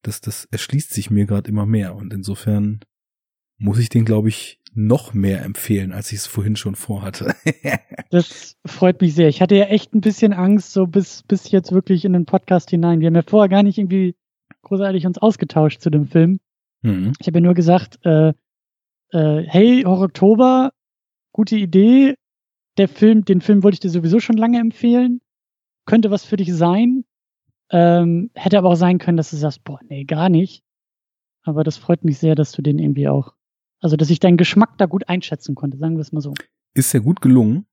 das, das erschließt sich mir gerade immer mehr. Und insofern muss ich den, glaube ich, noch mehr empfehlen, als ich es vorhin schon vorhatte. das freut mich sehr. Ich hatte ja echt ein bisschen Angst, so bis, bis jetzt wirklich in den Podcast hinein. Wir haben ja vorher gar nicht irgendwie großartig uns ausgetauscht zu dem Film. Mhm. Ich habe ja nur gesagt, äh, äh, hey, Horror Oktober, gute Idee, der Film, den Film wollte ich dir sowieso schon lange empfehlen. Könnte was für dich sein. Ähm, hätte aber auch sein können, dass du sagst, boah, nee, gar nicht. Aber das freut mich sehr, dass du den irgendwie auch, also dass ich deinen Geschmack da gut einschätzen konnte, sagen wir es mal so. Ist ja gut gelungen.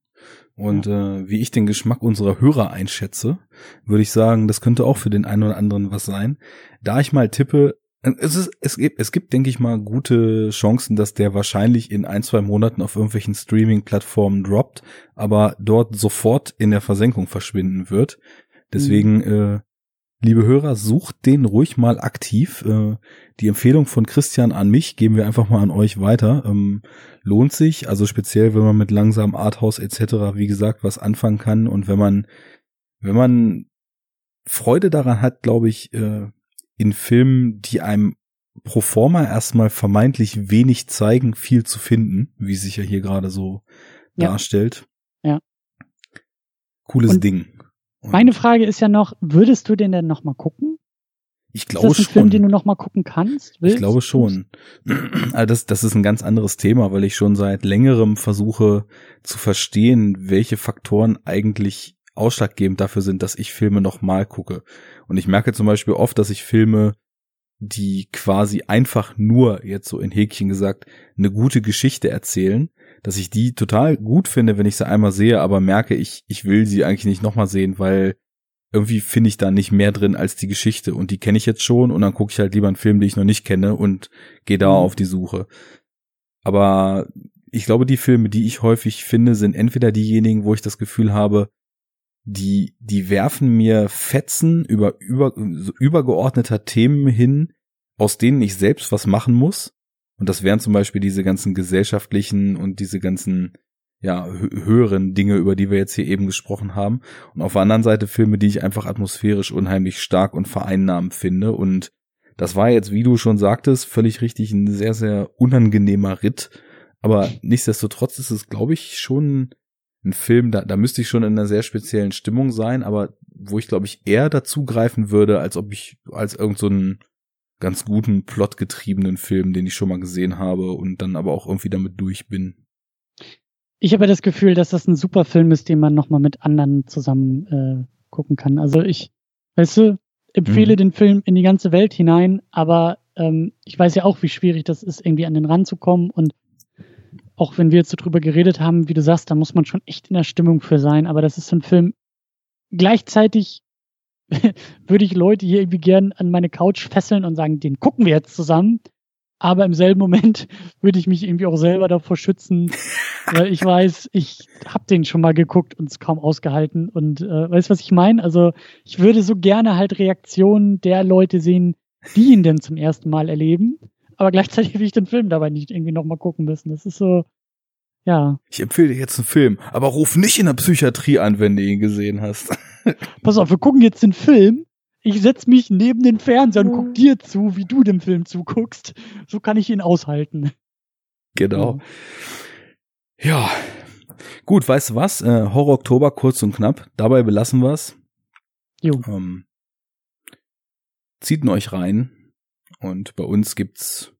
Und ja. äh, wie ich den Geschmack unserer Hörer einschätze, würde ich sagen, das könnte auch für den einen oder anderen was sein. Da ich mal tippe, es, ist, es gibt, es gibt, denke ich mal, gute Chancen, dass der wahrscheinlich in ein, zwei Monaten auf irgendwelchen Streaming-Plattformen droppt, aber dort sofort in der Versenkung verschwinden wird. Deswegen, mhm. äh, liebe Hörer, sucht den ruhig mal aktiv. Äh, die Empfehlung von Christian an mich geben wir einfach mal an euch weiter. Ähm, lohnt sich, also speziell, wenn man mit langsam Arthouse etc., wie gesagt, was anfangen kann und wenn man, wenn man Freude daran hat, glaube ich, äh, in Filmen, die einem pro forma erstmal vermeintlich wenig zeigen, viel zu finden, wie sich ja hier gerade so ja. darstellt. Ja. Cooles Und Ding. Und meine Frage ist ja noch, würdest du den denn noch mal gucken? Ich glaube ist das ein schon. Film, den du noch mal gucken kannst? Willst? Ich glaube schon. Also das, das ist ein ganz anderes Thema, weil ich schon seit längerem versuche zu verstehen, welche Faktoren eigentlich ausschlaggebend dafür sind, dass ich Filme noch mal gucke. Und ich merke zum Beispiel oft, dass ich Filme, die quasi einfach nur, jetzt so in Häkchen gesagt, eine gute Geschichte erzählen, dass ich die total gut finde, wenn ich sie einmal sehe, aber merke, ich, ich will sie eigentlich nicht nochmal sehen, weil irgendwie finde ich da nicht mehr drin als die Geschichte und die kenne ich jetzt schon und dann gucke ich halt lieber einen Film, den ich noch nicht kenne und gehe da mhm. auf die Suche. Aber ich glaube, die Filme, die ich häufig finde, sind entweder diejenigen, wo ich das Gefühl habe, die, die werfen mir Fetzen über, über so übergeordneter Themen hin, aus denen ich selbst was machen muss. Und das wären zum Beispiel diese ganzen gesellschaftlichen und diese ganzen ja, höheren Dinge, über die wir jetzt hier eben gesprochen haben. Und auf der anderen Seite Filme, die ich einfach atmosphärisch unheimlich stark und vereinnahmend finde. Und das war jetzt, wie du schon sagtest, völlig richtig ein sehr, sehr unangenehmer Ritt. Aber nichtsdestotrotz ist es, glaube ich, schon ein Film, da, da müsste ich schon in einer sehr speziellen Stimmung sein, aber wo ich, glaube ich, eher dazugreifen würde, als ob ich als irgendeinen so ganz guten, plotgetriebenen Film, den ich schon mal gesehen habe und dann aber auch irgendwie damit durch bin. Ich habe das Gefühl, dass das ein super Film ist, den man nochmal mit anderen zusammen äh, gucken kann. Also ich, weißt du, empfehle mhm. den Film in die ganze Welt hinein, aber ähm, ich weiß ja auch, wie schwierig das ist, irgendwie an den Rand zu kommen und auch wenn wir jetzt so drüber geredet haben, wie du sagst, da muss man schon echt in der Stimmung für sein. Aber das ist so ein Film. Gleichzeitig würde ich Leute hier irgendwie gern an meine Couch fesseln und sagen, den gucken wir jetzt zusammen. Aber im selben Moment würde ich mich irgendwie auch selber davor schützen, weil ich weiß, ich habe den schon mal geguckt und es kaum ausgehalten. Und äh, weißt was ich meine? Also ich würde so gerne halt Reaktionen der Leute sehen, die ihn denn zum ersten Mal erleben aber gleichzeitig will ich den Film dabei nicht irgendwie nochmal gucken müssen. Das ist so, ja. Ich empfehle dir jetzt einen Film, aber ruf nicht in der Psychiatrie an, wenn du ihn gesehen hast. Pass auf, wir gucken jetzt den Film. Ich setz mich neben den Fernseher und guck dir zu, wie du dem Film zuguckst. So kann ich ihn aushalten. Genau. Ja. Gut, weißt du was? Äh, Horror Oktober kurz und knapp. Dabei belassen wir's. Jo. Ähm, zieht ihn euch rein. Und bei uns gibt's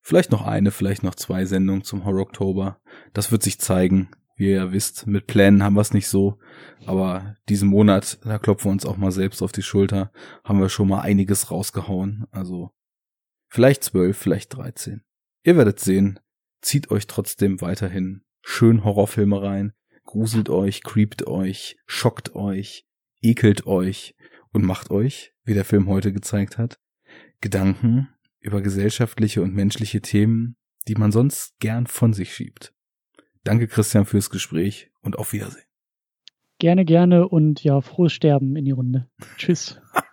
vielleicht noch eine, vielleicht noch zwei Sendungen zum Horror Oktober. Das wird sich zeigen. Wie ihr ja wisst, mit Plänen haben wir es nicht so. Aber diesen Monat, da klopfen wir uns auch mal selbst auf die Schulter, haben wir schon mal einiges rausgehauen. Also vielleicht zwölf, vielleicht dreizehn. Ihr werdet sehen. Zieht euch trotzdem weiterhin schön Horrorfilme rein. Gruselt euch, creept euch, schockt euch, ekelt euch und macht euch, wie der Film heute gezeigt hat, Gedanken über gesellschaftliche und menschliche Themen, die man sonst gern von sich schiebt. Danke Christian fürs Gespräch und auf Wiedersehen. Gerne, gerne und ja, frohes Sterben in die Runde. Tschüss.